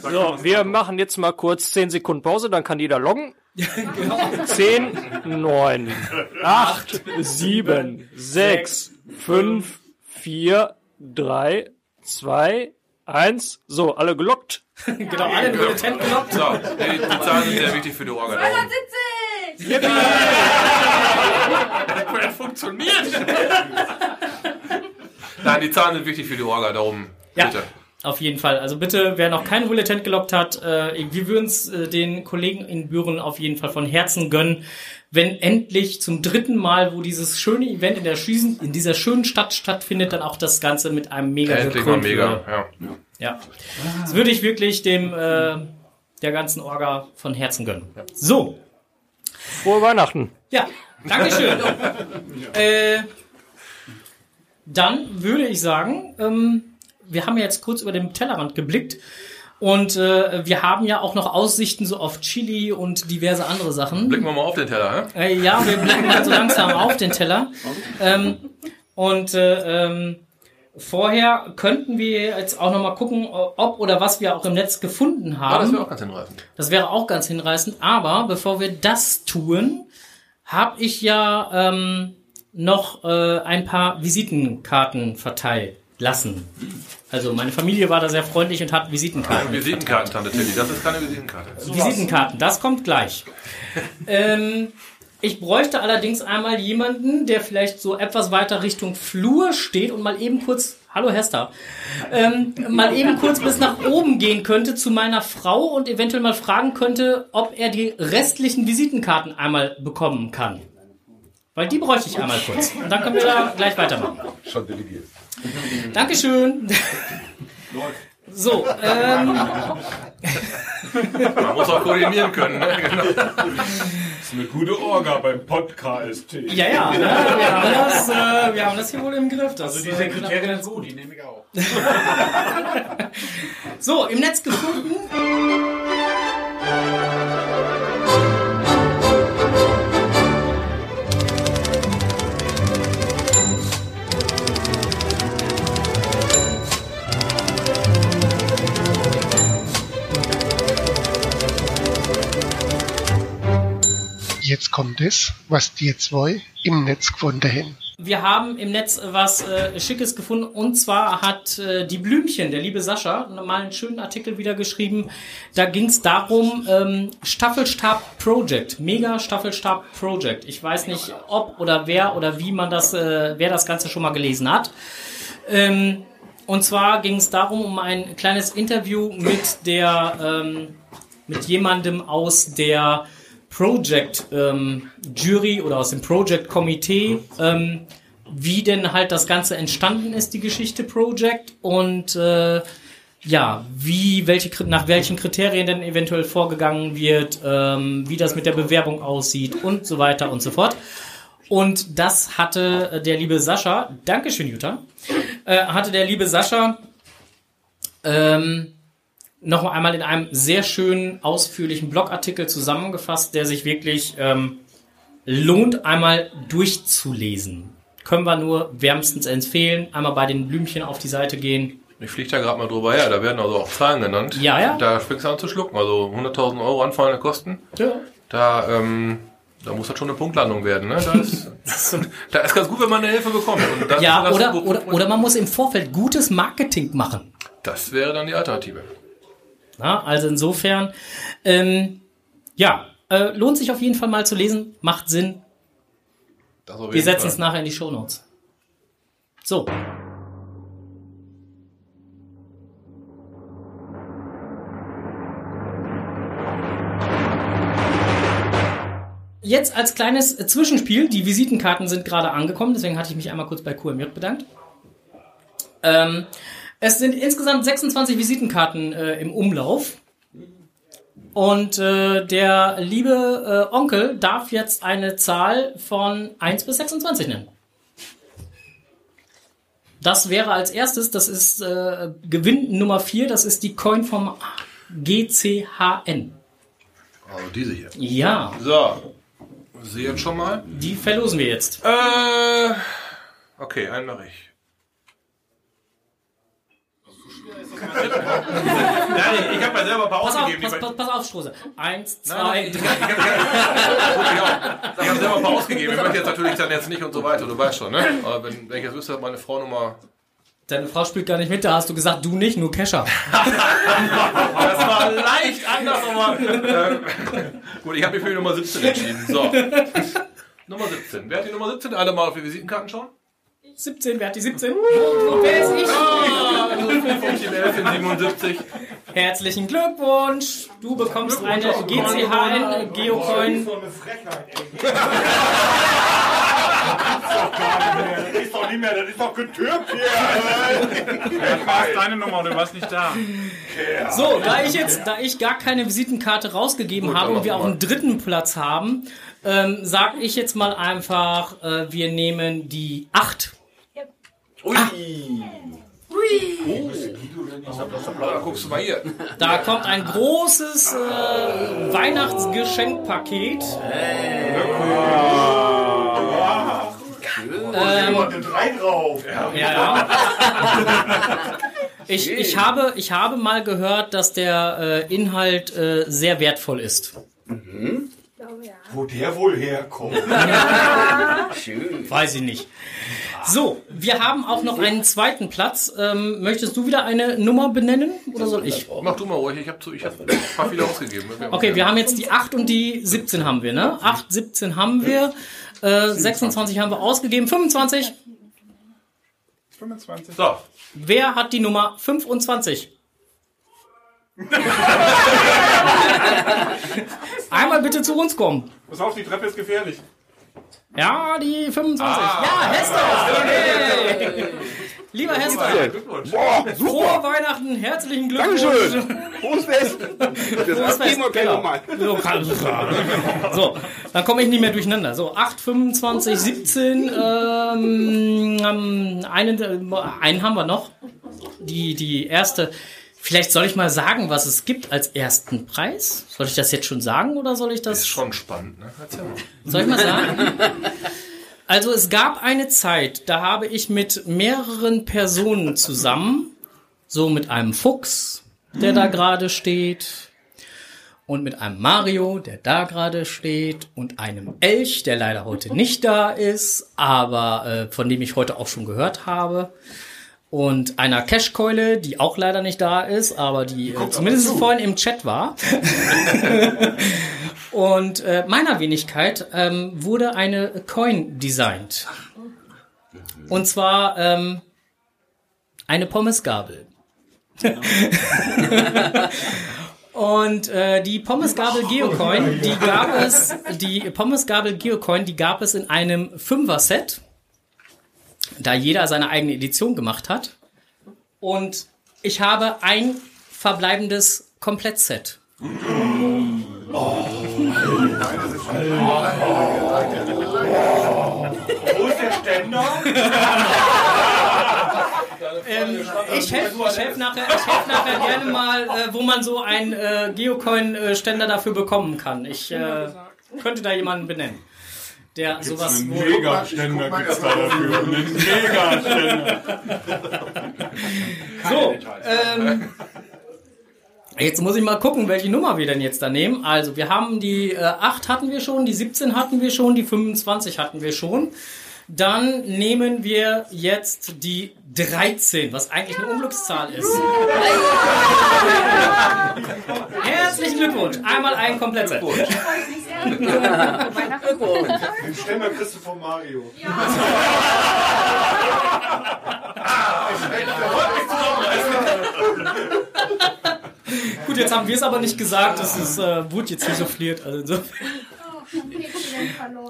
So, wir machen jetzt mal kurz 10 Sekunden Pause, dann kann jeder loggen. 10, 9, 8, 7, 6, 5, 4, 3, 2, 1. So, alle gelockt. genau, alle einen Willetent gelockt. So, die, die Zahlen sind sehr wichtig für die Orga. da oben. 270! Das funktioniert. Nein, die Zahlen sind wichtig für die Orga, darum. Ja. Bitte. Auf jeden Fall. Also bitte, wer noch keinen Willetent gelockt hat, äh, wir würden es äh, den Kollegen in Büren auf jeden Fall von Herzen gönnen, wenn endlich zum dritten Mal, wo dieses schöne Event in der Schießen, in dieser schönen Stadt stattfindet, dann auch das Ganze mit einem Mega Endlich mal mega. würde. Ja. Ja. Das würde ich wirklich dem äh, der ganzen Orga von Herzen gönnen. So, Frohe Weihnachten. ja, Dankeschön. äh, dann würde ich sagen, ähm, wir haben ja jetzt kurz über den Tellerrand geblickt und äh, wir haben ja auch noch Aussichten so auf Chili und diverse andere Sachen. Blicken wir mal auf den Teller, hä? Äh, ja, wir blicken mal so langsam auf den Teller. Ähm, und äh, ähm, vorher könnten wir jetzt auch noch mal gucken, ob oder was wir auch im Netz gefunden Ah, das haben. wäre auch ganz hinreißend. Das wäre auch ganz hinreißend. Aber bevor wir das tun, habe ich ja ähm, noch äh, ein paar Visitenkarten verteilt lassen. Also meine Familie war da sehr freundlich und hat Visitenkarten. Visitenkarten, Tante Tilly. Das ist keine Visitenkarte. Visitenkarten, das kommt gleich. ähm, ich bräuchte allerdings einmal jemanden, der vielleicht so etwas weiter Richtung Flur steht und mal eben kurz, hallo Hester, ähm, mal eben kurz bis nach oben gehen könnte zu meiner Frau und eventuell mal fragen könnte, ob er die restlichen Visitenkarten einmal bekommen kann. Weil die bräuchte ich einmal kurz. Und dann können wir da gleich weitermachen. Schon delegiert. Dankeschön. So, ähm, Man muss auch koordinieren können. Ne? Genau. Das ist eine gute Orga beim Podcast. ja, ja, ne? wir, haben das, äh, wir haben das hier wohl im Griff. Das, Also die Sekretärin ist gut, die nehme ich auch. So, im Netz gefunden. Jetzt kommt es, was die zwei im Netz gefunden haben. Wir haben im Netz was äh, Schickes gefunden und zwar hat äh, die Blümchen, der liebe Sascha, mal einen schönen Artikel wieder geschrieben. Da ging es darum, ähm, Staffelstab Project, Mega Staffelstab Project. Ich weiß nicht, ob oder wer oder wie man das, äh, wer das Ganze schon mal gelesen hat. Ähm, und zwar ging es darum, um ein kleines Interview mit der, ähm, mit jemandem aus der Project ähm, Jury oder aus dem Project Komitee, ähm, wie denn halt das Ganze entstanden ist, die Geschichte Project und äh, ja, wie, welche, nach welchen Kriterien denn eventuell vorgegangen wird, ähm, wie das mit der Bewerbung aussieht und so weiter und so fort. Und das hatte äh, der liebe Sascha, Dankeschön, Jutta, äh, hatte der liebe Sascha ähm, noch einmal in einem sehr schönen, ausführlichen Blogartikel zusammengefasst, der sich wirklich ähm, lohnt, einmal durchzulesen. Können wir nur wärmstens empfehlen. Einmal bei den Blümchen auf die Seite gehen. Ich fliege da gerade mal drüber her, da werden also auch Zahlen genannt. Ja, ja. Da fängst du an zu schlucken. Also 100.000 Euro anfallende Kosten. Ja. Da, ähm, da muss das schon eine Punktlandung werden. Ne? Da, ist, da ist ganz gut, wenn man eine Hilfe bekommt. Ja, oder, oder, oder man muss im Vorfeld gutes Marketing machen. Das wäre dann die Alternative. Na, also insofern, ähm, ja, äh, lohnt sich auf jeden Fall mal zu lesen, macht Sinn. Wir setzen es nachher in die Shownotes. So. Jetzt als kleines Zwischenspiel, die Visitenkarten sind gerade angekommen, deswegen hatte ich mich einmal kurz bei QMJ bedankt. Ähm, es sind insgesamt 26 Visitenkarten äh, im Umlauf. Und äh, der liebe äh, Onkel darf jetzt eine Zahl von 1 bis 26 nennen. Das wäre als erstes, das ist äh, Gewinn Nummer 4, das ist die Coin vom GCHN. Also diese hier. Ja. So. Sie jetzt schon mal? Die verlosen wir jetzt. Äh, okay, einen mache ich. Nein, ich habe ja selber ein paar Pass auf, ausgegeben. pass, die pass, pass auf, Strose. Eins, zwei, nein, drei. Ich habe selber ein paar ausgegeben. Ich möchte jetzt natürlich dann jetzt nicht und so weiter. Du weißt schon, ne? Aber wenn, wenn ich jetzt wüsste, meine Frau Nummer. Deine Frau spielt gar nicht mit, da hast du gesagt, du nicht, nur Kescher. Das war leicht anders, aber. Äh, gut, ich habe mich für die Nummer 17 entschieden. So. Nummer 17. Wer hat die Nummer 17? Alle mal auf die Visitenkarten schauen? 17, wer hat die 17? Und wer ist ich? Ah, 11 in 77. Herzlichen Glückwunsch! Du bekommst eine GCHN Geocoin. Das ist doch nicht mehr, das ist doch getürkt hier. Ja, war deine Nummer und du warst nicht da. So, da ich jetzt, da ich gar keine Visitenkarte rausgegeben Gut, habe und wir auch einen dritten Platz haben, ähm, sag ich jetzt mal einfach, äh, wir nehmen die 8. Ui. Da guckst du mal hier. Da kommt ein großes äh, Weihnachtsgeschenkpaket. Ähm, Drei drauf. Ja, ja. Ich, ich, habe, ich habe mal gehört, dass der äh, Inhalt äh, sehr wertvoll ist. Wo der wohl herkommt. Weiß ich nicht. So, wir haben auch noch einen zweiten Platz. Ähm, möchtest du wieder eine Nummer benennen oder soll ich? Mach du mal ruhig. Ich habe ich hab ein paar viele ausgegeben. Okay, wir haben jetzt die 8 und die 17 haben wir, ne? 8, 17 haben wir. Äh, 26 haben wir ausgegeben. 25. 25. So. Wer hat die Nummer 25? Einmal bitte zu uns kommen. Pass auf, die Treppe ist gefährlich. Ja, die 25. Ah. ja, Hester. Hey. Lieber Hester. Boah, Frohe Weihnachten, herzlichen Glückwunsch. Dankeschön. Frohes Fest. Frohes Fest, genau. So, dann komme ich nicht mehr durcheinander. So, 8, 25, 17. Ähm, ähm, einen, äh, einen haben wir noch. Die, die erste. Vielleicht soll ich mal sagen, was es gibt als ersten Preis. Soll ich das jetzt schon sagen oder soll ich das? Ist schon spannend, ne? Mal. Soll ich mal sagen? Also es gab eine Zeit, da habe ich mit mehreren Personen zusammen, so mit einem Fuchs, der da gerade steht, und mit einem Mario, der da gerade steht, und einem Elch, der leider heute nicht da ist, aber äh, von dem ich heute auch schon gehört habe. Und einer Cashkeule, die auch leider nicht da ist, aber die äh, zumindest vorhin im Chat war. Und äh, meiner Wenigkeit ähm, wurde eine Coin designt. Und zwar ähm, eine Pommesgabel. Und äh, die Pommesgabel Geocoin, die gab es, die Pommesgabel Geocoin, die gab es in einem Fünfer-Set, da jeder seine eigene Edition gemacht hat. Und ich habe ein verbleibendes Komplettset. Wo ist der Ständer? Ähm, ich helfe helf nachher, ich helf nachher gerne mal, äh, wo man so einen äh, Geocoin-Ständer dafür bekommen kann. Ich äh, könnte da jemanden benennen, der sowas. Einen wo- Mega-Ständer gibt's da dafür. Einen Mega-Ständer. So, ähm, jetzt muss ich mal gucken, welche Nummer wir denn jetzt da nehmen. Also, wir haben die äh, 8 hatten wir schon, die 17 hatten wir schon, die 25 hatten wir schon. Dann nehmen wir jetzt die 13, was eigentlich eine Unglückszahl ist. Glückwunsch. Einmal ein Komplettset. Den Ständer kriegst du von Mario. Gut, jetzt haben wir es aber nicht gesagt. Das ist, äh, wurde jetzt nicht souffliert. Also insofern.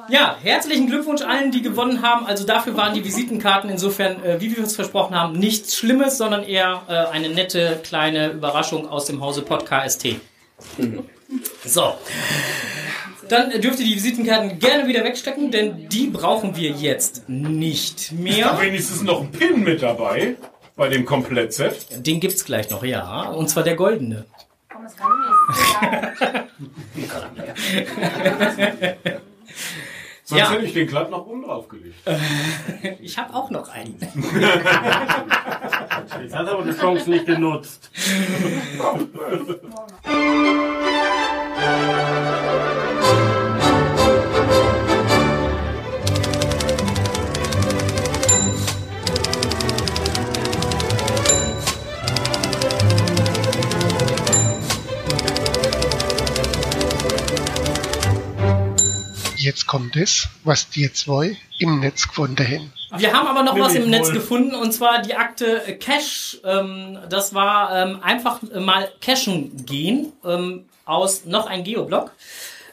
Ja, herzlichen Glückwunsch allen, die gewonnen haben. Also dafür waren die Visitenkarten insofern, äh, wie wir es versprochen haben, nichts Schlimmes, sondern eher äh, eine nette kleine Überraschung aus dem Hause Podcast. So. Dann dürft ihr die Visitenkarten gerne wieder wegstecken, denn die brauchen wir jetzt nicht Ist mehr. da wenigstens noch ein Pin mit dabei? Bei dem Komplettset? Den gibt's gleich noch, ja. Und zwar der goldene. Sonst Ja. hätte ich den glatt nach oben draufgelegt. Ich habe auch noch einen. Jetzt hat er aber die Chance nicht genutzt. Jetzt kommt es, was die zwei im Netz gefunden haben. Wir haben aber noch Will was im Netz wohl. gefunden und zwar die Akte Cash. Ähm, das war ähm, einfach mal cashen gehen ähm, aus noch ein Geoblog.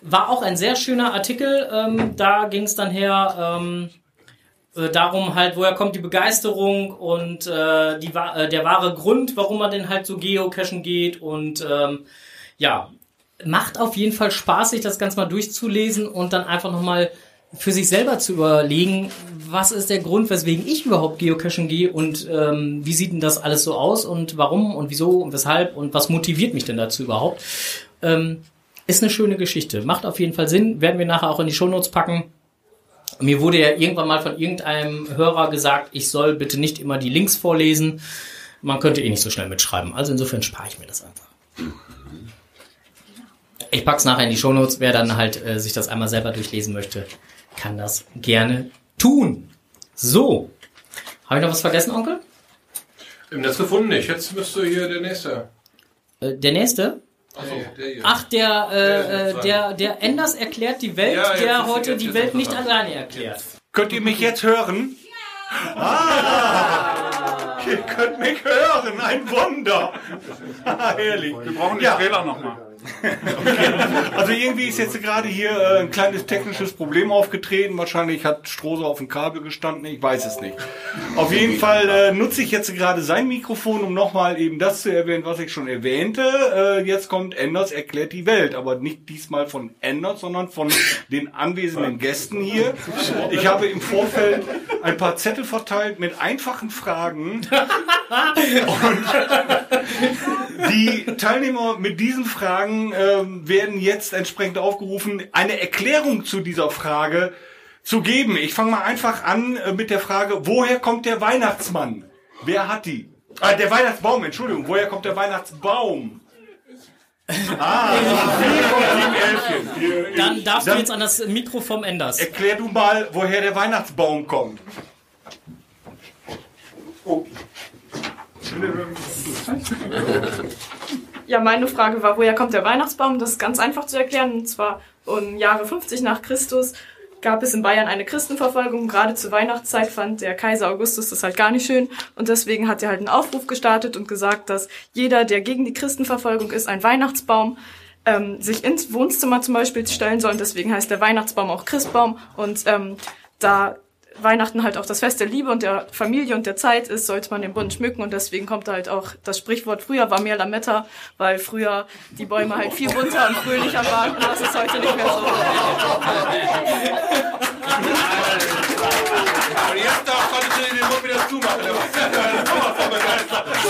War auch ein sehr schöner Artikel. Ähm, da ging es dann her ähm, äh, darum halt, woher kommt die Begeisterung und äh, die, äh, der wahre Grund, warum man denn halt so geocachen geht und ähm, ja, macht auf jeden Fall Spaß, sich das Ganze mal durchzulesen und dann einfach nochmal für sich selber zu überlegen, was ist der Grund, weswegen ich überhaupt geocachen gehe und ähm, wie sieht denn das alles so aus und warum und wieso und weshalb und was motiviert mich denn dazu überhaupt. Ähm, ist eine schöne Geschichte. Macht auf jeden Fall Sinn. Werden wir nachher auch in die Shownotes packen. Mir wurde ja irgendwann mal von irgendeinem Hörer gesagt, ich soll bitte nicht immer die Links vorlesen. Man könnte eh nicht so schnell mitschreiben. Also insofern spare ich mir das einfach. Ich pack's nachher in die Shownotes. Wer dann halt äh, sich das einmal selber durchlesen möchte, kann das gerne tun. So. Habe ich noch was vergessen, Onkel? Im Netz gefunden nicht. Jetzt müsste hier der nächste. Äh, der nächste? Achso, der hier. Ach, der, Der äh, äh, ist der, der Enders erklärt die Welt, Ja, der heute jetzt die Welt nicht dran. alleine erklärt. Könnt ihr mich jetzt hören? Ah! Ihr könnt mich hören, ein Wunder. Herrlich. Wir brauchen den Trailer nochmal. Okay. Also irgendwie ist jetzt gerade hier äh, ein kleines technisches Problem aufgetreten. Wahrscheinlich hat Strose auf dem Kabel gestanden. Ich weiß es nicht. Auf jeden Fall äh, nutze ich jetzt gerade sein Mikrofon, um nochmal eben das zu erwähnen, was ich schon erwähnte. Äh, jetzt kommt Enders erklärt die Welt, aber nicht diesmal von Enders, sondern von den anwesenden Gästen hier. Ich habe im Vorfeld ein paar Zettel verteilt mit einfachen Fragen. Und die Teilnehmer mit diesen Fragen ähm, werden jetzt entsprechend aufgerufen, eine Erklärung zu dieser Frage zu geben. Ich fange mal einfach an äh, mit der Frage, woher kommt der Weihnachtsmann? Wer hat die? Ah, der Weihnachtsbaum, Entschuldigung. Woher kommt der Weihnachtsbaum? Ah, wie vom Team Elfchen. Dann darfst du Dann jetzt an das Mikro vom Enders. Erklär du mal, woher der Weihnachtsbaum kommt. Ja, meine Frage war, woher kommt der Weihnachtsbaum? Das ist ganz einfach zu erklären. Und zwar um Jahre 50 nach Christus gab es in Bayern eine Christenverfolgung. Gerade zur Weihnachtszeit fand der Kaiser Augustus das halt gar nicht schön. Und deswegen hat er halt einen Aufruf gestartet und gesagt, dass jeder, der gegen die Christenverfolgung ist, ein Weihnachtsbaum ähm, sich ins Wohnzimmer zum Beispiel stellen soll. Und deswegen heißt der Weihnachtsbaum auch Christbaum. Und ähm, da Weihnachten halt auch das Fest der Liebe und der Familie und der Zeit ist, sollte man den Bund schmücken und deswegen kommt halt auch das Sprichwort, früher war mehr Lametta, weil früher die Bäume halt viel bunter und fröhlicher waren und das ist heute nicht mehr so. Den Mund wieder zumachen.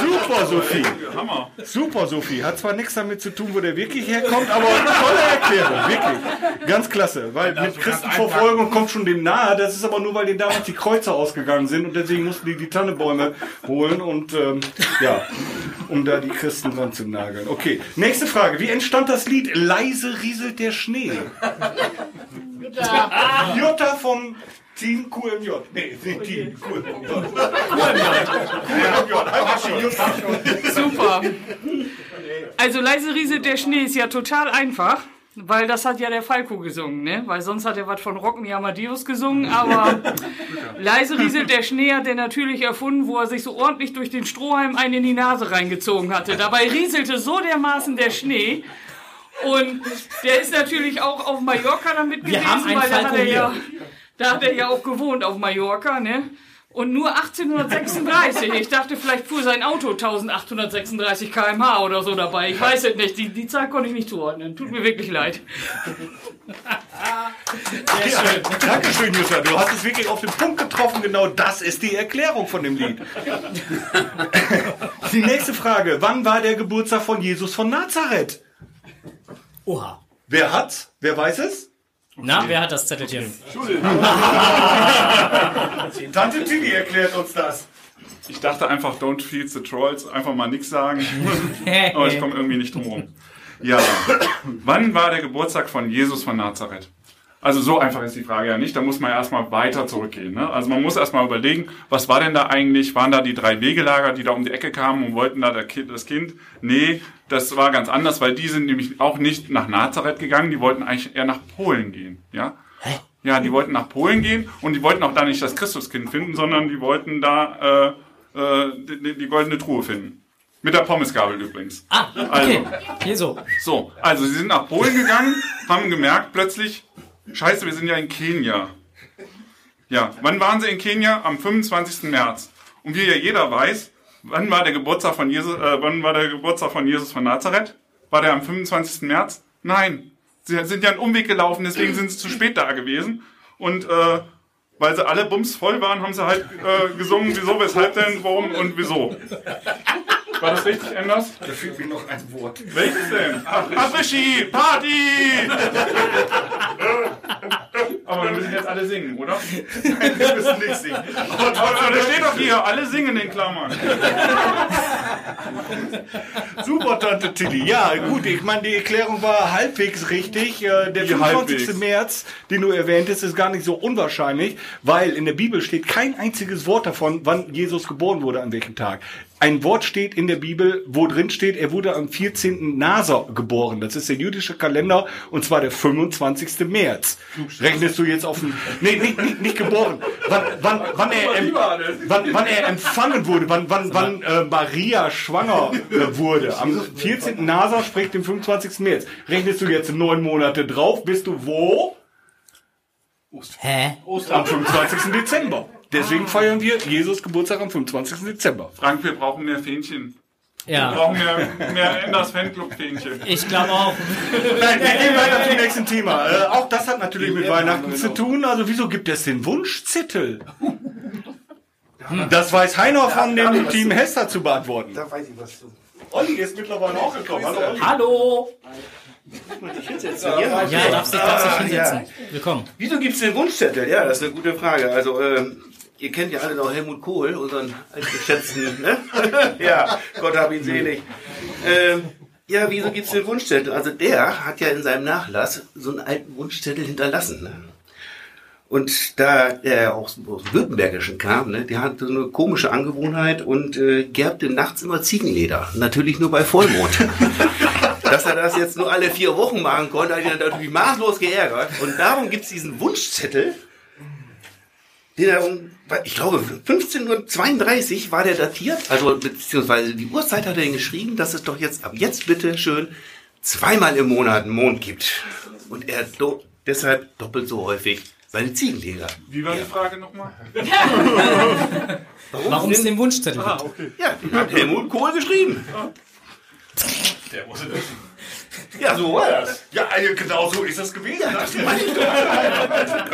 Super, Sophie. Hammer. Super, Sophie. Hat zwar nichts damit zu tun, wo der wirklich herkommt, aber tolle Erklärung, wirklich. Ganz klasse, weil mit Christenverfolgung kommt schon dem nahe. Das ist aber nur, weil denen damals die Kreuze ausgegangen sind und deswegen mussten die die Tannebäume holen und ähm, ja, um da die Christen dran zu nageln. Okay, nächste Frage. Wie entstand das Lied Leise rieselt der Schnee? Jutta vom Team QMJ. Nee, nee Team QMJ. Super. Also leise rieselt der Schnee ist ja total einfach. Weil das hat ja der Falco gesungen, ne? Weil sonst hat er was von Rock Me Amadeus gesungen, aber leise rieselt der Schnee hat er natürlich erfunden, wo er sich so ordentlich durch den Strohhalm einen in die Nase reingezogen hatte. Dabei rieselte so dermaßen der Schnee. Und der ist natürlich auch auf Mallorca damit Wir gewesen, haben einen weil da hat er ja, hier. Da hat er ja auch gewohnt auf Mallorca, ne? Und nur 1836. Ich dachte, vielleicht fuhr sein Auto 1836 km/h oder so dabei. Ich weiß es nicht. Die, die Zahl konnte ich nicht zuordnen. Tut mir wirklich leid. Ja, Dankeschön, Jutta. Du hast es wirklich auf den Punkt getroffen. Genau das ist die Erklärung von dem Lied. Die nächste Frage. Wann war der Geburtstag von Jesus von Nazareth? Oha. Wer hat's? Wer weiß es? Na, wer hat das Zettelchen? Tante Tilly erklärt uns das. Ich dachte einfach, don't feed the trolls, einfach mal nichts sagen. Aber ich komme irgendwie nicht drum rum. Ja, wann war der Geburtstag von Jesus von Nazareth? Also so einfach ist die Frage ja nicht. Da muss man ja erstmal weiter zurückgehen. Ne? Also man muss erstmal überlegen, was war denn da eigentlich? Waren da die drei Wegelager, die da um die Ecke kamen und wollten da der kind, das Kind? Nee, das war ganz anders, weil die sind nämlich auch nicht nach Nazareth gegangen, die wollten eigentlich eher nach Polen gehen. Ja? Ja, die wollten nach Polen gehen und die wollten auch da nicht das Christuskind finden, sondern die wollten da äh, äh, die, die goldene Truhe finden. Mit der Pommesgabel übrigens. Ah, okay. Hier so. So, also sie sind nach Polen gegangen, haben gemerkt plötzlich, scheiße, wir sind ja in Kenia. Ja, wann waren sie in Kenia? Am 25. März. Und wie ja jeder weiß, wann war der Geburtstag von Jesus, äh, wann war der Geburtstag von Jesus von Nazareth? War der am 25. März? Nein. Sie sind ja einen Umweg gelaufen, deswegen sind sie zu spät da gewesen. Und äh, weil sie alle bumsvoll waren, haben sie halt äh, gesungen, wieso, weshalb denn, warum und wieso. War das richtig, Anders? Da fehlt mir noch ein Wort. Welches denn? Ach, Abrischi, Party! Aber wir müssen jetzt alle singen, oder? Wir müssen nicht singen. Aber trotzdem, da steht doch hier, alle singen in Klammern. Super, Tante Tilly. Ja, gut, ich meine, die Erklärung war halbwegs richtig. Äh, Der Wie 25. halbwegs? März, den du erwähntest, ist gar nicht so unwahrscheinlich, weil in der Bibel steht kein einziges Wort davon, wann Jesus geboren wurde, an welchem Tag. Ein Wort steht in der Bibel, wo drin steht, er wurde am 14. Nasar geboren. Das ist der jüdische Kalender und zwar der 25. März. Rechnest du jetzt auf den, nee, nicht, nicht, nicht geboren. Wann, wann, wann, er, em, wann, wann er empfangen wurde, wann, wann, wann äh, Maria schwanger äh, wurde. Am 14. Nasar spricht den 25. März. Rechnest du jetzt neun Monate drauf, bist du wo? Hä? Am 25. Dezember. Deswegen feiern wir Jesus Geburtstag am 25. Dezember. Frank, wir brauchen mehr Fähnchen. Ja. Wir brauchen mehr, mehr Enders Fanclub-Fähnchen. Ich glaube auch. Nein, wir gehen weiter zum nächsten Thema. Äh, auch das hat natürlich mit Weihnachten zu tun. Also wieso gibt es den Wunschzettel? Das weiß Heiner von dem Team Hester zu beantworten. Da weiß ich was zu. Olli ist mittlerweile auch gekommen. Hallo, Olli. Hallo. Ja, Ja, darfst dich, darfst dich hinsetzen. Ja. Willkommen. Wieso gibt es den Wunschzettel? Ja, das ist eine gute Frage. Also, ähm, ihr kennt ja alle noch Helmut Kohl, unseren altgeschätzten, ne? ja, Gott hab ihn selig. Ähm, ja, wieso gibt es den Wunschzettel? Also, der hat ja in seinem Nachlass so einen alten Wunschzettel hinterlassen. Ne? Und da er aus, aus dem Württembergischen kam, ne, der hatte so eine komische Angewohnheit und äh, gerbte nachts immer Ziegenleder. Natürlich nur bei Vollmond. Dass er das jetzt nur alle vier Wochen machen konnte, hat ihn natürlich maßlos geärgert. Und darum gibt's diesen Wunschzettel, den er um, ich glaube, 15.32 Uhr war der datiert, also beziehungsweise die Uhrzeit hat er ihn geschrieben, dass es doch jetzt ab jetzt bitte schön zweimal im Monat einen Mond gibt. Und er do deshalb doppelt so häufig seine Ziegenleger. Wie war die Frage nochmal? Warum es den Wunschzettel Ah, okay. Ja, hat Helmut Kohl geschrieben. Der muss es Ja, so war das. Ja, genau so ist das gewesen. Das meine ich doch.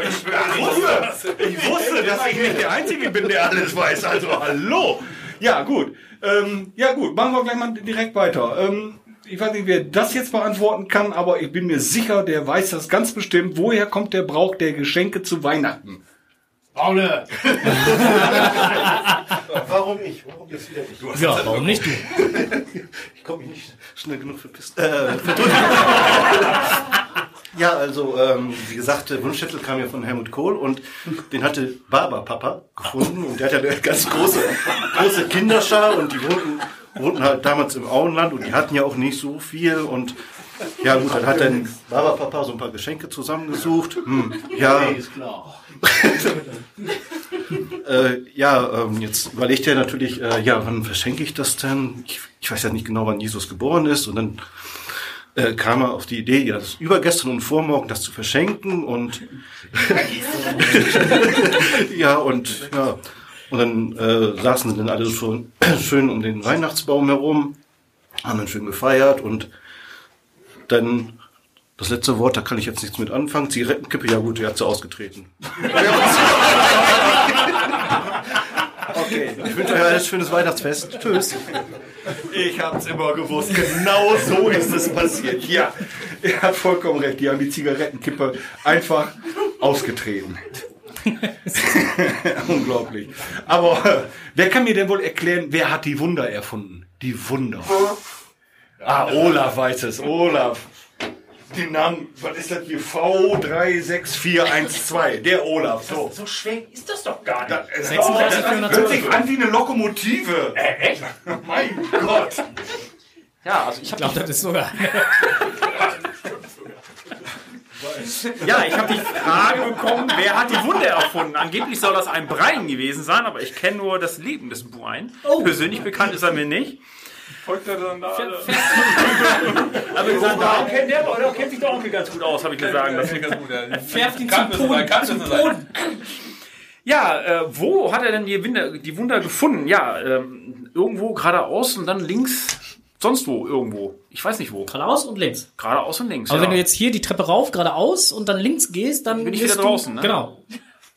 Ich wusste, ich wusste, dass ich nicht der Einzige bin, der alles weiß. Also hallo. Ja, gut. Ähm, ja, gut. Machen wir gleich mal direkt weiter. Ähm, ich weiß nicht, wer das jetzt beantworten kann, aber ich bin mir sicher, der weiß das ganz bestimmt. Woher kommt der Brauch der Geschenke zu Weihnachten? Paule! Warum ich? Warum jetzt wieder ich? Ja, warum nicht du? Ich komme mich nicht schnell genug verpisst. Äh, Ja, also ähm, wie gesagt, der Wunschzettel kam ja von Helmut Kohl und den hatte Barber Papa gefunden und der hat ja eine ganz große, große Kinderschar und die wohnten, wohnten halt damals im Auenland und die hatten ja auch nicht so viel und ja gut, dann hat dann Barber Papa so ein paar Geschenke zusammengesucht. Hm, ja, ist klar. Äh, ja, ähm, jetzt überlegt er natürlich, äh, ja, wann verschenke ich das denn? Ich, ich weiß ja nicht genau, wann Jesus geboren ist. Und dann äh, kam er auf die Idee, ja, das übergestern und vormorgen das zu verschenken und ja und ja und dann äh, saßen sie dann alle schon schön um den Weihnachtsbaum herum, haben dann schön gefeiert und dann das letzte Wort, da kann ich jetzt nichts mit anfangen. Zigarettenkippe, ja gut, die hat sie ausgetreten. Okay, ich wünsche euch alles schönes Weihnachtsfest. Tschüss. Ich hab's immer gewusst. Genau so ist es passiert. Ja, er hat vollkommen recht. Die haben die Zigarettenkippe einfach ausgetreten. Unglaublich. Aber äh, wer kann mir denn wohl erklären, wer hat die Wunder erfunden? Die Wunder. Ah, Olaf weiß es. Olaf. Den Namen, was ist das hier? V36412. Der Olaf. So. So schwer ist das doch gar nicht. Das, das hört sich an wie eine Lokomotive. Äh, echt? Mein Gott. Ja, also ich habe glaube, das ist sogar. Ja, ich habe die Frage bekommen, wer hat die Wunde erfunden? Angeblich soll das ein Brian gewesen sein, aber ich kenne nur das Leben des Brian. Persönlich bekannt ist er mir nicht. Folgt er dann da alle? Aber gesagt, da kennt der oder kennt sich der Onkel ganz gut aus, habe ich gesagt. Das ganz gut. ja. Färbt ihn zum Boden. Zum. Boden. Ja, äh, wo hat er denn die Wunder, die Wunder gefunden? Ja, ähm, irgendwo geradeaus und dann links, sonst wo irgendwo. Ich weiß nicht wo. Geradeaus und links. Geradeaus und links. Aber ja. wenn du jetzt hier die Treppe rauf, geradeaus und dann links gehst, dann Bin ich wieder du- draußen, ne? Genau.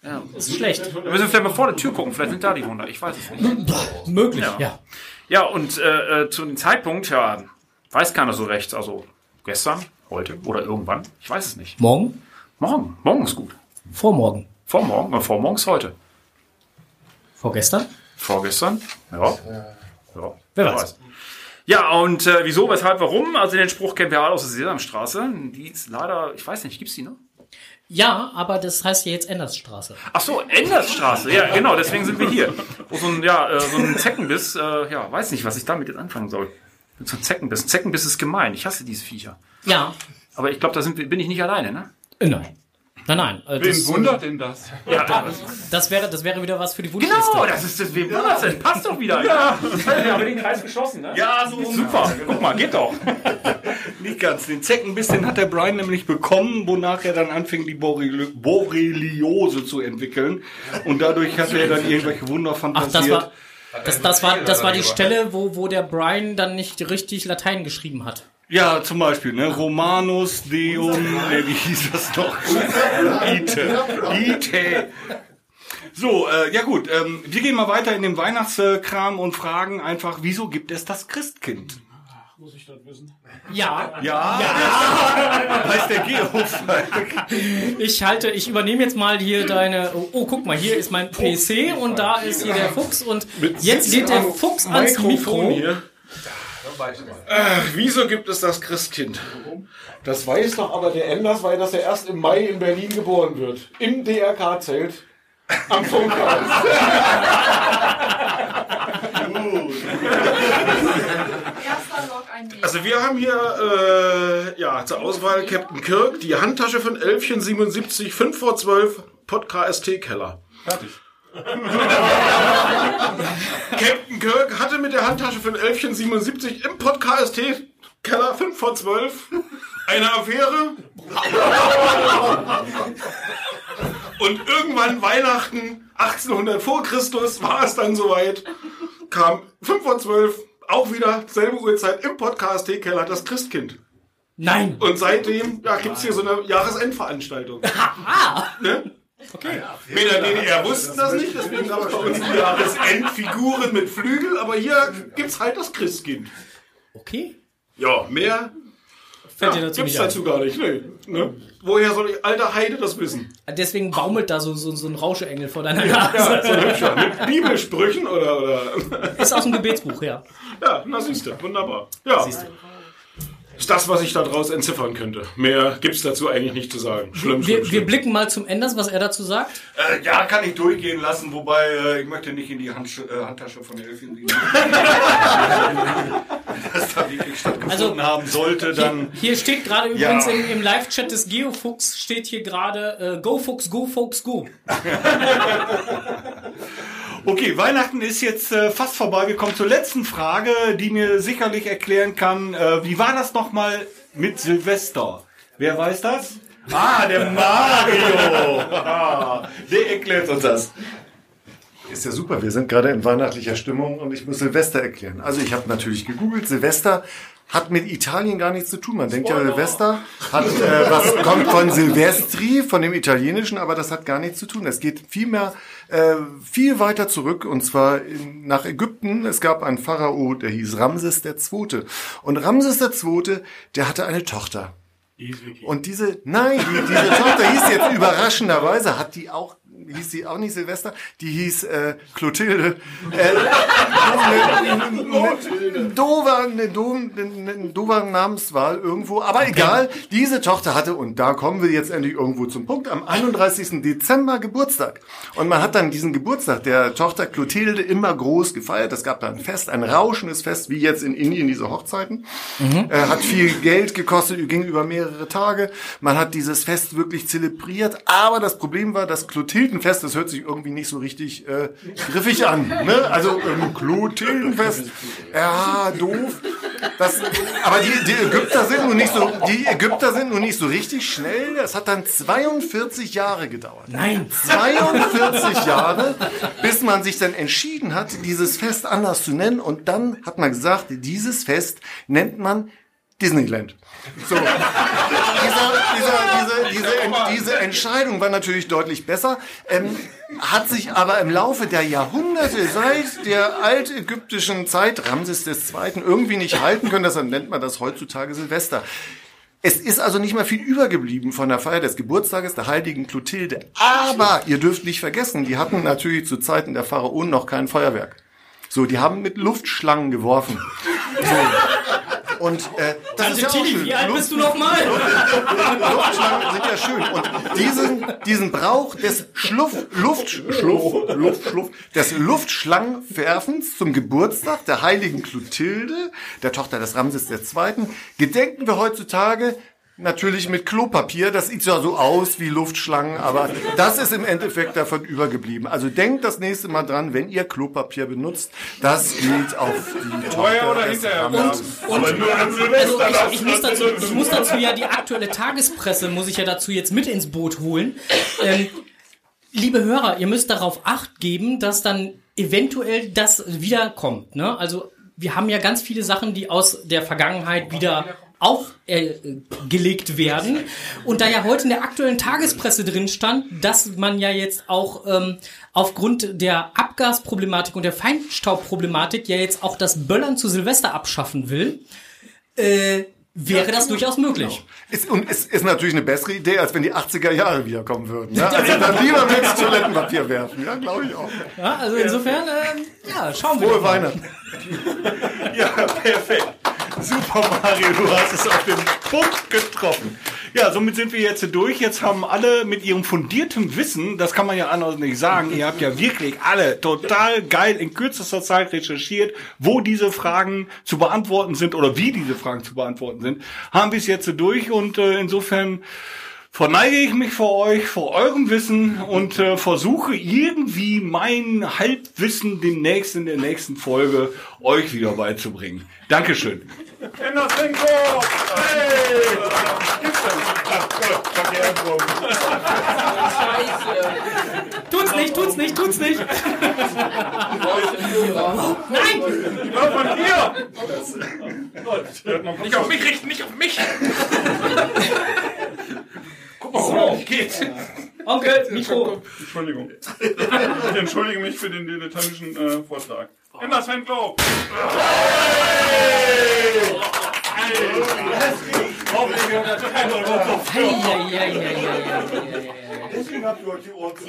ja. Das ist schlecht. Da müssen wir vielleicht mal vor der Tür gucken, vielleicht sind da die Wunder. Ich weiß es nicht. Möglich, Ja. ja. Ja, und äh, äh, zu dem Zeitpunkt, ja, weiß keiner so recht. Also gestern, heute oder irgendwann. Ich weiß es nicht. Morgen? Morgen. Morgen ist gut. Vormorgen. Vormorgen, äh, vormorgen ist heute. Vorgestern? Vorgestern? Ja. ja. Wer weiß. Ja, und äh, wieso, weshalb, warum? Also den Spruch kennen wir alle aus der Sesamstraße. Die ist leider, ich weiß nicht, gibt's die noch? Ja, aber das heißt ja jetzt Endersstraße. Ach so, Endersstraße. Ja, genau, deswegen sind wir hier. Wo so ein, ja, äh, so ein Zeckenbiss, äh, ja, weiß nicht, was ich damit jetzt anfangen soll. Mit so einem Zeckenbiss. Ein Zeckenbiss ist gemein. Ich hasse diese Viecher. Ja. Aber ich glaube, da sind bin ich nicht alleine, ne? Äh, Nein. Nein, nein. äh, Wen das- wundert denn das? Ja, Das wäre, das wäre wieder was für die Wunschliste. Genau, das ist das, wem wundert's denn? Passt doch wieder. Ja. Wir haben den Kreis geschlossen, ne? Ja, so Super. Guck mal, geht doch. Nicht ganz. Den Zeckenbiss, den hat der Brian nämlich bekommen, wonach er dann anfing, die Borreli Borreliose zu entwickeln. Und dadurch hat er dann irgendwelche Wunder Ach, fantasiert. das war, das, das war, das war die Stelle, wo, wo der Brian dann nicht richtig Latein geschrieben hat. Ja, zum Beispiel, ne? Romanus Deum, ne, wie hieß das noch? Ite. Ite. So, äh, ja gut, ähm, wir gehen mal weiter in den Weihnachtskram und fragen einfach, wieso gibt es das Christkind? Muss ich das wissen? Ja. Ja. Heißt der Geof. Ich halte, ich übernehme jetzt mal hier deine. Oh, oh, guck mal, hier ist mein PC und da ist hier der Fuchs und jetzt geht der Fuchs ans Mikro. Äh, wieso gibt es das Christkind? Das weiß doch aber der Enders, weil das ja erst im Mai in Berlin geboren wird. Im DRK-Zelt. Am Funkhaus. Also wir haben hier äh, ja, zur Auswahl Captain Kirk, die Handtasche von Elfchen 77, 5 vor 12, Pod KST Keller. Fertig. Captain Kirk hatte mit der Handtasche von Elfchen 77 im Pod KST Keller 5 vor 12 eine Affäre. Und irgendwann Weihnachten 1800 vor Christus war es dann soweit, kam 5 vor 12 auch wieder selbe Uhrzeit im Podcast Keller das Christkind. Nein. Und seitdem ja, gibt's hier so eine Jahresendveranstaltung. ne? Okay. In der DDR wussten das nicht, deswegen gab es bei uns die Jahresendfiguren mit Flügel, aber hier gibt's halt das Christkind. Okay. Ja, mehr Fällt ja, dir dazu gibt's nicht ein? dazu gar nicht. Nee, ne? Woher soll die alte Heide das wissen? Deswegen baumelt da so, so, so ein Rauscheengel vor deiner Ja, Nase. so ein hübscher. Mit Bibelsprüchen oder, oder? Ist aus dem Gebetsbuch, ja. Ja, na siehst du, wunderbar. Ja. Ist das, was ich daraus entziffern könnte. Mehr gibt's dazu eigentlich nicht zu sagen. Schlimm, schlimm, Wir, wir schlimm. blicken mal zum Enders, was er dazu sagt. Äh, ja, kann ich durchgehen lassen, wobei äh, ich möchte nicht in die Handsch äh, Handtasche von der Elfin sehen. das da wirklich stattgefunden haben sollte, dann... Hier, hier steht gerade Ja. übrigens im, im Live-Chat des Geofuchs steht hier gerade äh, Go Fuchs, Go Fuchs, Go. Okay, Weihnachten ist jetzt äh, fast vorbei. Wir kommen zur letzten Frage, die mir sicherlich erklären kann, äh, wie war das nochmal mit Silvester? Wer weiß das? Ah, der Mario! Ah, der erklärt uns das. Ist ja super, wir sind gerade in weihnachtlicher Stimmung und ich muss Silvester erklären. Also ich habe natürlich gegoogelt, Silvester hat mit Italien gar nichts zu tun. Man denkt ja, Silvester hat äh, was kommt von Silvestri, von dem Italienischen, aber das hat gar nichts zu tun. Es geht vielmehr äh, viel weiter zurück und zwar in, nach Ägypten. Es gab einen Pharao, der hieß Ramses II. Und Ramses II., der hatte eine Tochter. Und diese, nein, die, diese Tochter hieß jetzt überraschenderweise, hat die auch, hieß sie auch nicht Silvester, die hieß äh, Clotilde. Äh, dover, eine, do- eine, eine dover Namenswahl irgendwo, aber egal, diese Tochter hatte, und da kommen wir jetzt endlich irgendwo zum Punkt, am 31. Dezember Geburtstag. Und man hat dann diesen Geburtstag der Tochter Clotilde immer groß gefeiert. Es gab da ein Fest, ein rauschendes Fest, wie jetzt in Indien diese Hochzeiten. Äh, hat viel Geld gekostet, ging über mehrere Tage. Man hat dieses Fest wirklich zelebriert. Aber das Problem war, das Clotildenfest, das hört sich irgendwie nicht so richtig äh, griffig an. Ne? Also ähm, Clotildenfest, ja, doof. Das, aber die, die Ägypter sind nun nicht so, die Ägypter sind nun nicht so richtig schnell. Das hat dann 42 Jahre gedauert. Nein. 42 Jahre, bis man sich dann entschieden hat, dieses Fest anders zu nennen. Und dann hat man gesagt, dieses Fest nennt man Disneyland. So. Diese, diese, Ent- diese Entscheidung war natürlich deutlich besser, ähm, hat sich aber im Laufe der Jahrhunderte seit der altägyptischen Zeit Ramses II. irgendwie nicht halten können. Deshalb nennt man das heutzutage Silvester. Es ist also nicht mehr viel übergeblieben von der Feier des Geburtstages der heiligen Clotilde. Aber ihr dürft nicht vergessen, die hatten natürlich zu Zeiten der Pharaonen noch kein Feuerwerk. So, die haben mit Luftschlangen geworfen. So. Und äh, das Tante ist ja auch Tilly, schön. wie alt bist du noch mal? Luftschlangen sind ja schön. Und diesen, diesen Brauch des Schluff, Luft, Schluff, Luft, Schluff, des Luftschlangenwerfens zum Geburtstag der heiligen Clotilde, der Tochter des Ramses II., gedenken wir heutzutage Natürlich mit Klopapier, das sieht ja so aus wie Luftschlangen, aber das ist im Endeffekt davon übergeblieben. Also denkt das nächste Mal dran, wenn ihr Klopapier benutzt, das gilt auf die Vorher Tochter oder des hinterher? Ramses. Und, Aber nur also ich, ich, muss dazu, ich muss dazu ja die aktuelle Tagespresse, muss ich ja dazu jetzt mit ins Boot holen. Ähm, liebe Hörer, ihr müsst darauf acht geben, dass dann eventuell das wiederkommt. Ne? Also wir haben ja ganz viele Sachen, die aus der Vergangenheit wieder aufgelegt werden. Und da ja heute in der aktuellen Tagespresse drin stand, dass man ja jetzt auch ähm, aufgrund der Abgasproblematik und der Feinstaubproblematik ja jetzt auch das Böllern zu Silvester abschaffen will, äh, wäre das durchaus möglich. Ist, und es ist natürlich eine bessere Idee, als wenn die 80er Jahre wiederkommen würden. Ja? Also dann lieber mit Toilettenpapier werfen. Ja, glaube ich auch. Ja, also insofern, ähm, ja, schauen wir Frohe mal. Weihnachten. Ja, perfekt. Super Mario, du hast es auf den Punkt getroffen. Ja, somit sind wir jetzt durch. Jetzt haben alle mit ihrem fundierten Wissen, das kann man ja anders nicht sagen, ihr habt ja wirklich alle total geil in kürzester Zeit recherchiert, wo diese Fragen zu beantworten sind oder wie diese Fragen zu beantworten sind, haben wir es jetzt durch und äh, insofern verneige ich mich vor euch, vor eurem Wissen und äh, versuche irgendwie mein Halbwissen demnächst in der nächsten Folge euch wieder beizubringen. Dankeschön. Enders Bingo! Hey! Gibt's denn? Ach Gott, verkehrt rum. Tut's nicht, tut's nicht, tut's nicht. Nein! Die war von dir! Nicht auf mich richten, nicht auf mich! Wie geht's? Onkel, Mikro. Entschuldigung. Ich entschuldige mich für den dilettantischen äh, Vortrag. Enders Fanclub! Deswegen habt ihr euch die Ohren zu.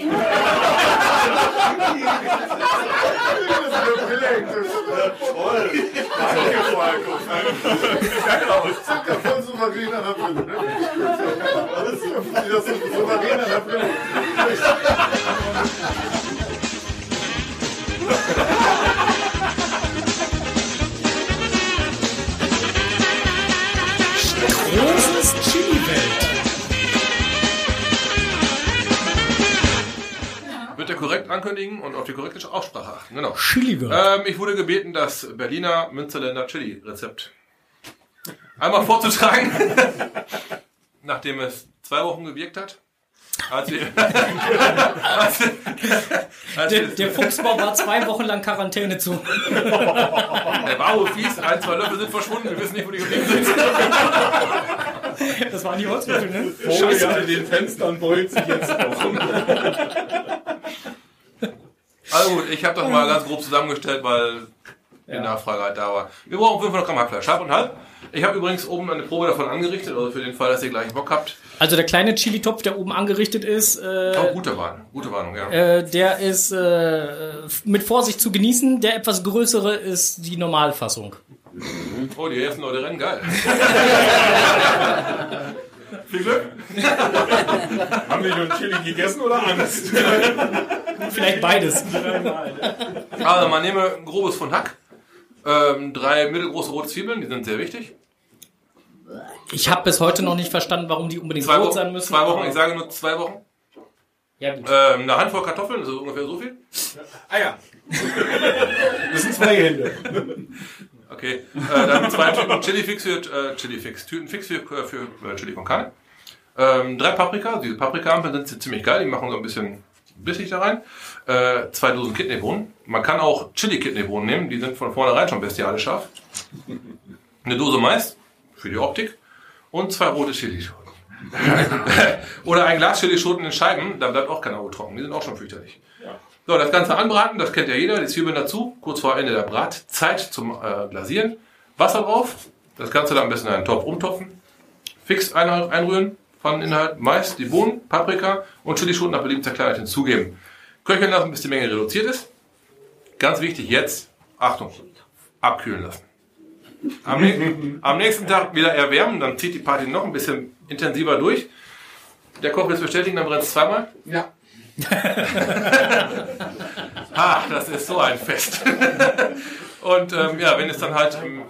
Toll! Danke, Falco. Geil aus. Das ist souverän an der Flucht. Großes Chili-Welt. Er korrekt ankündigen und auf die korrekte Aussprache achten. Genau. Chili-Welt. Ähm, ich wurde gebeten, das Berliner Münsterländer Chili-Rezept einmal vorzutragen, nachdem es zwei Wochen gewirkt hat. Der, der Fuchsbau war zwei Wochen lang Quarantäne zu. der war wohl fies, ein, zwei Löffel sind verschwunden, wir wissen nicht, wo die geblieben sind. Das waren die Holzwürfel, ne? Scheiße, an den Fenstern beult sich jetzt noch. Also gut, ich habe das mal ganz grob zusammengestellt, weil die Nachfrage halt da war. Wir brauchen 500 Gramm Hackfleisch, halb und halb. Ich habe übrigens oben eine Probe davon angerichtet, also für den Fall, dass ihr gleich Bock habt. Also der kleine Chili-Topf, der oben angerichtet ist, äh, Oh, gute Warnung, gute Warnung, ja. äh, der ist äh, mit Vorsicht zu genießen. Der etwas größere ist die Normalfassung. Oh, die ersten Leute rennen, geil. Viel Glück. Haben wir nun Chili gegessen oder Angst? Vielleicht beides. Also man nehme ein grobes von Hack, ähm, drei mittelgroße rote Zwiebeln, die sind sehr wichtig. Ich habe bis heute noch nicht verstanden, warum die unbedingt Zwei rot Wochen, sein müssen. zwei Wochen, ich sage nur zwei Wochen. Ja, gut. Ähm, eine Handvoll Kartoffeln, das ist ungefähr so viel. Ah ja. Das sind zwei Hände. Okay, äh, dann zwei Tüten Chili Fix für äh, Chili Fix, Tüten Fix für, für äh, Chili con Carne. Ähm, drei Paprika, diese Paprikaampeln sind ziemlich geil, die machen so ein bisschen bissig da rein. Äh, zwei Dosen Kidneybohnen. Man kann auch Chili Kidneybohnen nehmen, die sind von vornherein schon bestialisch scharf. Eine Dose Mais für die Optik und zwei rote Chilischoten. Oder ein Glas Chilischoten in Scheiben, da bleibt auch kein Auge trocken, die sind auch schon fürchterlich. So, das Ganze anbraten, das kennt ja jeder, die Zwiebeln dazu, kurz vor Ende der Bratzeit zum äh, Glasieren. Wasser drauf, das Ganze dann ein bisschen in einen Topf umtopfen, fix ein, einrühren, Pfanneninhalt, Mais, die Bohnen, Paprika und Chilischoten nach Belieben zerkleinert hinzugeben. Köcheln lassen, bis die Menge reduziert ist. Ganz wichtig jetzt, Achtung, abkühlen lassen. Am, nä- am nächsten Tag wieder erwärmen, dann zieht die Party noch ein bisschen intensiver durch. Der Koch will es bestätigen, dann brennt es zweimal. Ja. Ah, das ist so ein Fest. und ähm, ja, wenn es dann halt ähm,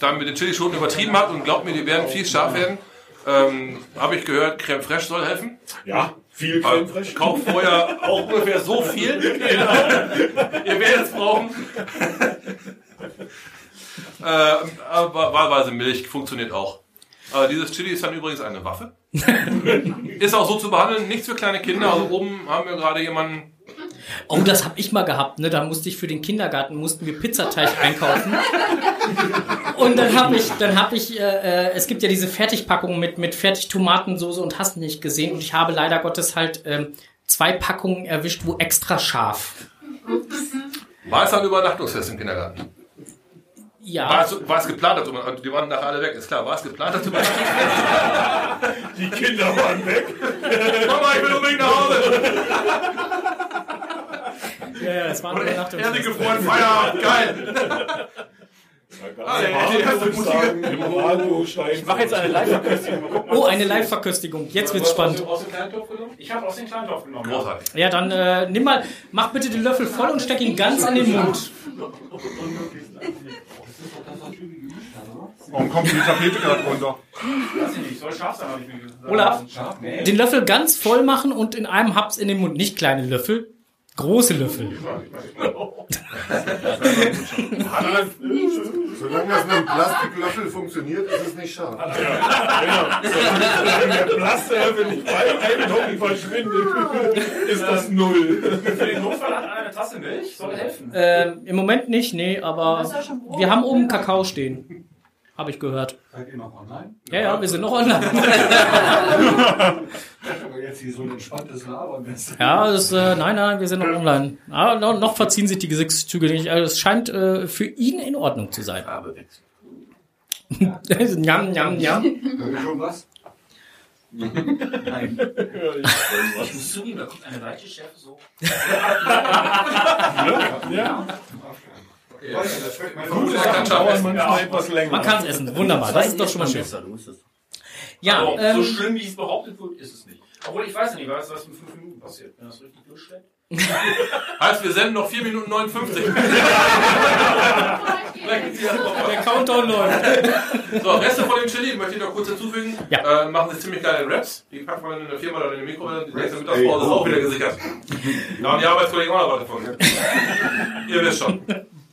dann mit den Chilischoten übertrieben hat und glaubt mir, die werden fies scharf werden, ähm, habe ich gehört, Creme Fraiche soll helfen. Ja, viel Aber Creme Fraiche. Kauft vorher auch ungefähr so viel. Genau. Ihr werdet es brauchen. äh, aber wahlweise Milch funktioniert auch. Aber dieses Chili ist dann übrigens eine Waffe. ist auch so zu behandeln, nichts für kleine Kinder. Also oben haben wir gerade jemanden, Oh, das habe ich mal gehabt. Ne? Da musste ich für den Kindergarten mussten wir Pizzateig einkaufen. Und dann habe ich, dann habe ich, äh, äh, es gibt ja diese Fertigpackungen mit mit Fertigtomatensoße und hast nicht gesehen. Und ich habe leider Gottes halt ähm, zwei Packungen erwischt, wo extra scharf. war es ein Übernachtungsfest im Kindergarten? Ja. War es, war es geplant, dass die waren nachher alle weg, ist klar. War es geplant, dass Übernachtungsfest? Die Kinder waren weg. Mama, ich will unbedingt nach Hause. Ja, ja, es war ein Übernachtungsfest. Ehrlich gefroren, Feierabend, geil. Ah, der- der erste Musik. Im Radio steigen. Ich mache jetzt eine Live-Verköstigung. Oh, eine Live-Verköstigung. Jetzt wird's spannend. Aus dem Kleintopf genommen? Ich habe aus dem Kleintopf genommen. Großartig. Ja, dann äh, nimm mal, mach bitte den Löffel voll und steck ihn ganz in den Mund. Warum kommt die Tapete gerade runter? Weiß ich nicht, soll scharf sein, habe ich mir gesagt. Olaf, den Löffel ganz voll machen und in einem Haps in den Mund. Nicht kleine Löffel, große Löffel. Solange das mit einem Plastiklöffel funktioniert, ist es nicht scharf. Solange der Plastlöffel nicht bei Einlocken verschwindet, ist das null. Für den Notfall hat eine Tasse Milch, soll helfen. Ähm, Im Moment nicht, nee, aber wir haben oben Kakao stehen. Habe ich gehört. Seid ihr noch online? Ja, ja, wir sind noch online. Aber jetzt hier so ein entspanntes Labern. Ja, das, äh, nein, nein, wir sind noch online. Aber noch, noch verziehen sich die Gesichtszüge nicht. Also es scheint äh, für ihn in Ordnung zu sein. njam, njam, njam. Hör ich schon was? Nein. Ich muss zugeben, da kommt eine leichte Schärfe so. Ja. Das Gut, es kann dauern manchmal etwas länger. Man kann es essen. Wunderbar. Das ist doch schon mal schön. Ja, Aber ähm, so schlimm, wie es behauptet wird, ist es nicht. Obwohl, ich weiß ja nicht, was, was in fünf Minuten passiert. Wenn das richtig durchschlägt. Heißt, wir senden noch 4 Minuten 59. Der Countdown läuft. So, Reste von dem Chili möchte ich noch kurz hinzufügen. Äh, machen sie ziemlich geile Raps. Die packt man in der Firma oder in der Mikrowelle. Die nächste Mittagspause ist auch wieder gesichert. Da haben die Arbeitskollegen auch noch was davon. ihr wisst schon.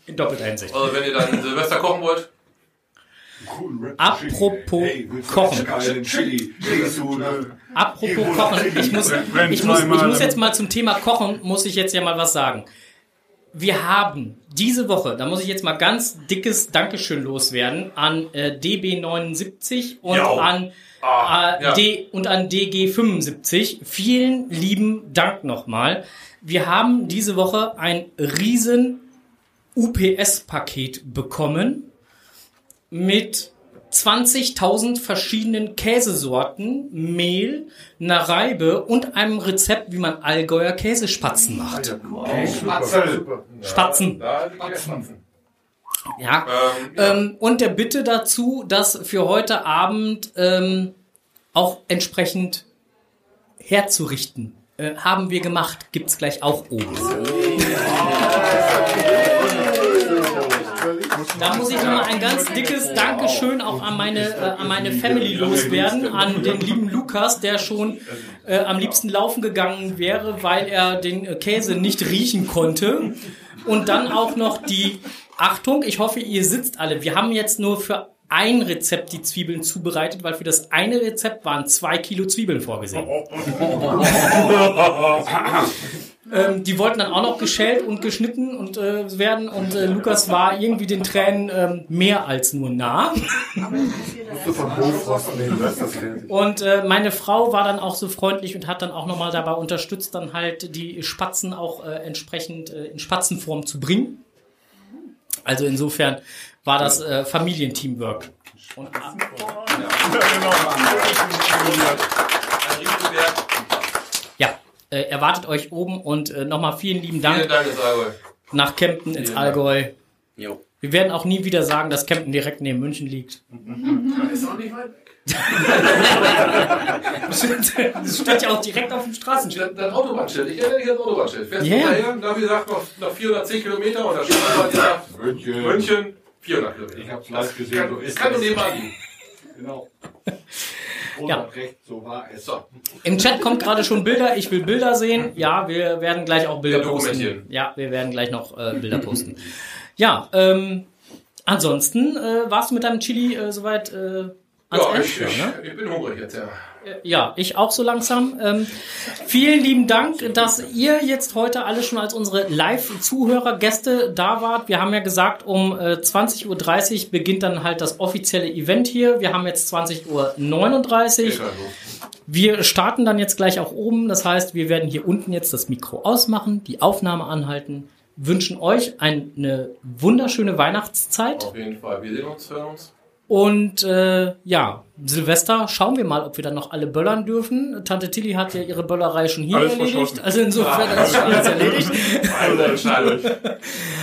In doppelter Hinsicht. Also, wenn ihr dann Silvester kochen wollt. Apropos Kochen. Apropos Kochen, ich muss, ich, muss, ich muss jetzt mal zum Thema Kochen, muss ich jetzt ja mal was sagen. Wir haben diese Woche, da muss ich jetzt mal ganz dickes Dankeschön loswerden an äh, DB79 und Jo. an Ah, äh, ja. D und an DG75. Vielen lieben Dank nochmal. Wir haben diese Woche ein riesen UPS-Paket bekommen mit 20.000 verschiedenen Käsesorten, Mehl, einer Reibe und einem Rezept, wie man Allgäuer Käsespatzen macht. Spatzen. Ja. Ähm, und der Bitte dazu, das für heute Abend ähm, auch entsprechend herzurichten. Äh, haben wir gemacht. Gibt's gleich auch oben. Da muss ich nochmal ein ganz dickes Dankeschön auch an meine, äh, an meine Family loswerden, an den lieben Lukas, der schon äh, am liebsten laufen gegangen wäre, weil er den äh, Käse nicht riechen konnte. Und dann auch noch die Achtung, ich hoffe, ihr sitzt alle. Wir haben jetzt nur für ein Rezept die Zwiebeln zubereitet, weil für das eine Rezept waren zwei Kilo Zwiebeln vorgesehen. Ähm, die wollten dann auch noch geschält und geschnitten und äh, werden und äh, Lukas war irgendwie den Tränen ähm, mehr als nur nah. Und äh, meine Frau war dann auch so freundlich und hat dann auch nochmal dabei unterstützt, dann halt die Spatzen auch äh, entsprechend äh, in Spatzenform zu bringen. Also insofern war das äh, Familienteamwork. Und, ja, äh, erwartet euch oben und äh, nochmal vielen lieben Dank. Vielen Dank ins Allgäu. Nach Kempten ins Vielen Allgäu. Jo. Wir werden auch nie wieder sagen, dass Kempten direkt neben München liegt. Ist auch nicht weit weg. Das steht ja auch direkt auf dem Straßenschild. Das, das Autobahnschild, ich erinnere dich an das Autobahnschild. Fährst Ja. du daher, Navi sagt noch, noch 410 Kilometer und da steht aber gesagt, München. München 400 Kilometer. Ich hab's live gesehen, Kann, so ist kann es. nur nebenan liegen. Genau. Ja. hat recht, so war es. So. Im Chat kommt gerade schon Bilder. Ich will Bilder sehen. Ja, wir werden gleich auch Bilder Ja, posten. Ja, wir werden gleich noch äh, Bilder posten. Ja, ähm, ansonsten äh, warst du mit deinem Chili äh, soweit äh, ans Ja, Ende? ich, Ja, ich, ne? ich bin hungrig jetzt, ja. Ja, ich auch so langsam. Ähm, vielen lieben Dank, dass ihr jetzt heute alle schon als unsere Live-Zuhörer, Gäste da wart. Wir haben ja gesagt, um äh, 20.30 Uhr beginnt dann halt das offizielle Event hier. Wir haben jetzt 20.39 Uhr. Wir starten dann jetzt gleich auch oben. Das heißt, wir werden hier unten jetzt das Mikro ausmachen, die Aufnahme anhalten, wünschen euch eine wunderschöne Weihnachtszeit. Auf jeden Fall. Wir sehen uns, hören uns. Und äh, ja, Silvester, schauen wir mal, ob wir dann noch alle böllern dürfen. Tante Tilly hat ja ihre Böllerei schon hier Alles erledigt. Also insofern ist schon alles erledigt. Euch.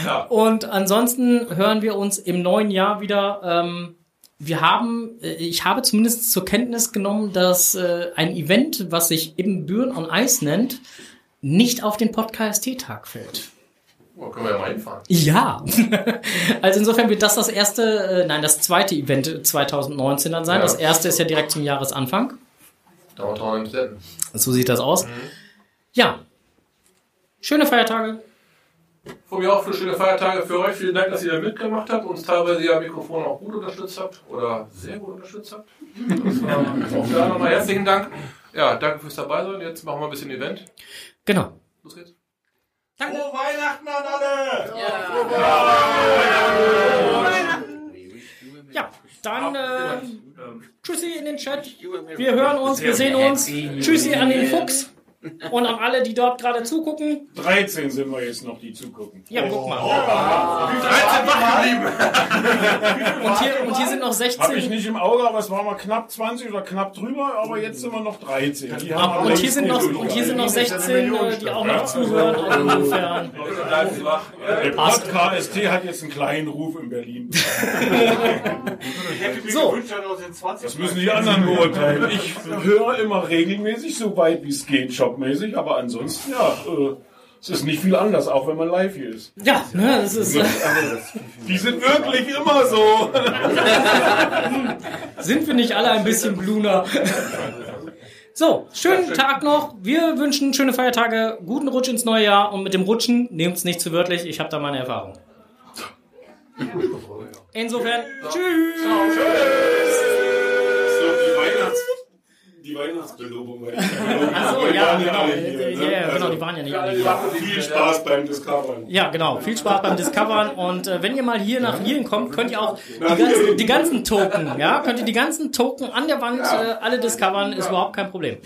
Ja. Und ansonsten hören wir uns im neuen Jahr wieder. Ähm, wir haben, äh, ich habe zumindest zur Kenntnis genommen, dass äh, ein Event, was sich eben Büren on Ice nennt, nicht auf den Podcast-Tag fällt. Oh, können wir ja mal hinfahren. Ja, also insofern wird das das erste, äh, nein, das zweite Event 2019 dann sein. Ja. Das erste ist ja direkt zum Jahresanfang. Downtown im Städten. So sieht das aus. Ja, schöne Feiertage. Von mir auch für schöne Feiertage für euch. Vielen Dank, dass ihr da mitgemacht habt, uns teilweise ja Mikrofon auch gut unterstützt habt oder sehr gut unterstützt habt. Das war auch da nochmal herzlichen Dank. Ja, danke fürs dabei sein. Jetzt machen wir ein bisschen Event. Genau. Los geht's. Danke. Frohe Weihnachten an alle! Ja, dann äh, Tschüssi in den Chat. Wir hören uns, wir sehen uns. Tschüssi an den Fuchs. Und an alle, die dort gerade zugucken. 13 sind wir jetzt noch, die zugucken. Ja, guck mal. 13 wach Und hier, und hier sind noch 16. Habe ich nicht im Auge, aber es war mal knapp 20 oder knapp drüber, aber jetzt sind wir noch 13. Die haben Und hier sind noch, und hier sind noch 16, äh, die auch noch zuhören. Also insofern. Der Pod KST hat jetzt einen kleinen Ruf in Berlin. So. Das müssen die anderen beurteilen. Ich höre immer regelmäßig, so weit wie es geht, shopmäßig, aber ansonsten, ja, äh, es ist nicht viel anders, auch wenn man live hier ist. Ja, ne, das ist. Äh, Die sind wirklich immer so. sind wir nicht alle ein bisschen bluner? So, schönen Tag noch. Wir wünschen schöne Feiertage, guten Rutsch ins neue Jahr und mit dem Rutschen nehmt es nicht zu wörtlich. Ich habe da meine Erfahrung. Insofern, tschüss. Die Weihnachtsbelobung. Achso, ja, genau. Ja, ja, genau, die waren ja nicht alle hier. Viel Spaß beim Discovern. Ja, genau. Viel Spaß beim Discovern. Und äh, wenn ihr mal hier nach Wien kommt, könnt ihr auch die ganzen, die ganzen Token, ja, könnt ihr die ganzen Token an der Wand äh, alle discovern, ist überhaupt kein Problem.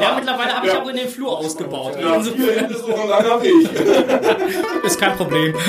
Ja, mittlerweile habe ich auch in den Flur ausgebaut. Ja. Ist kein Problem.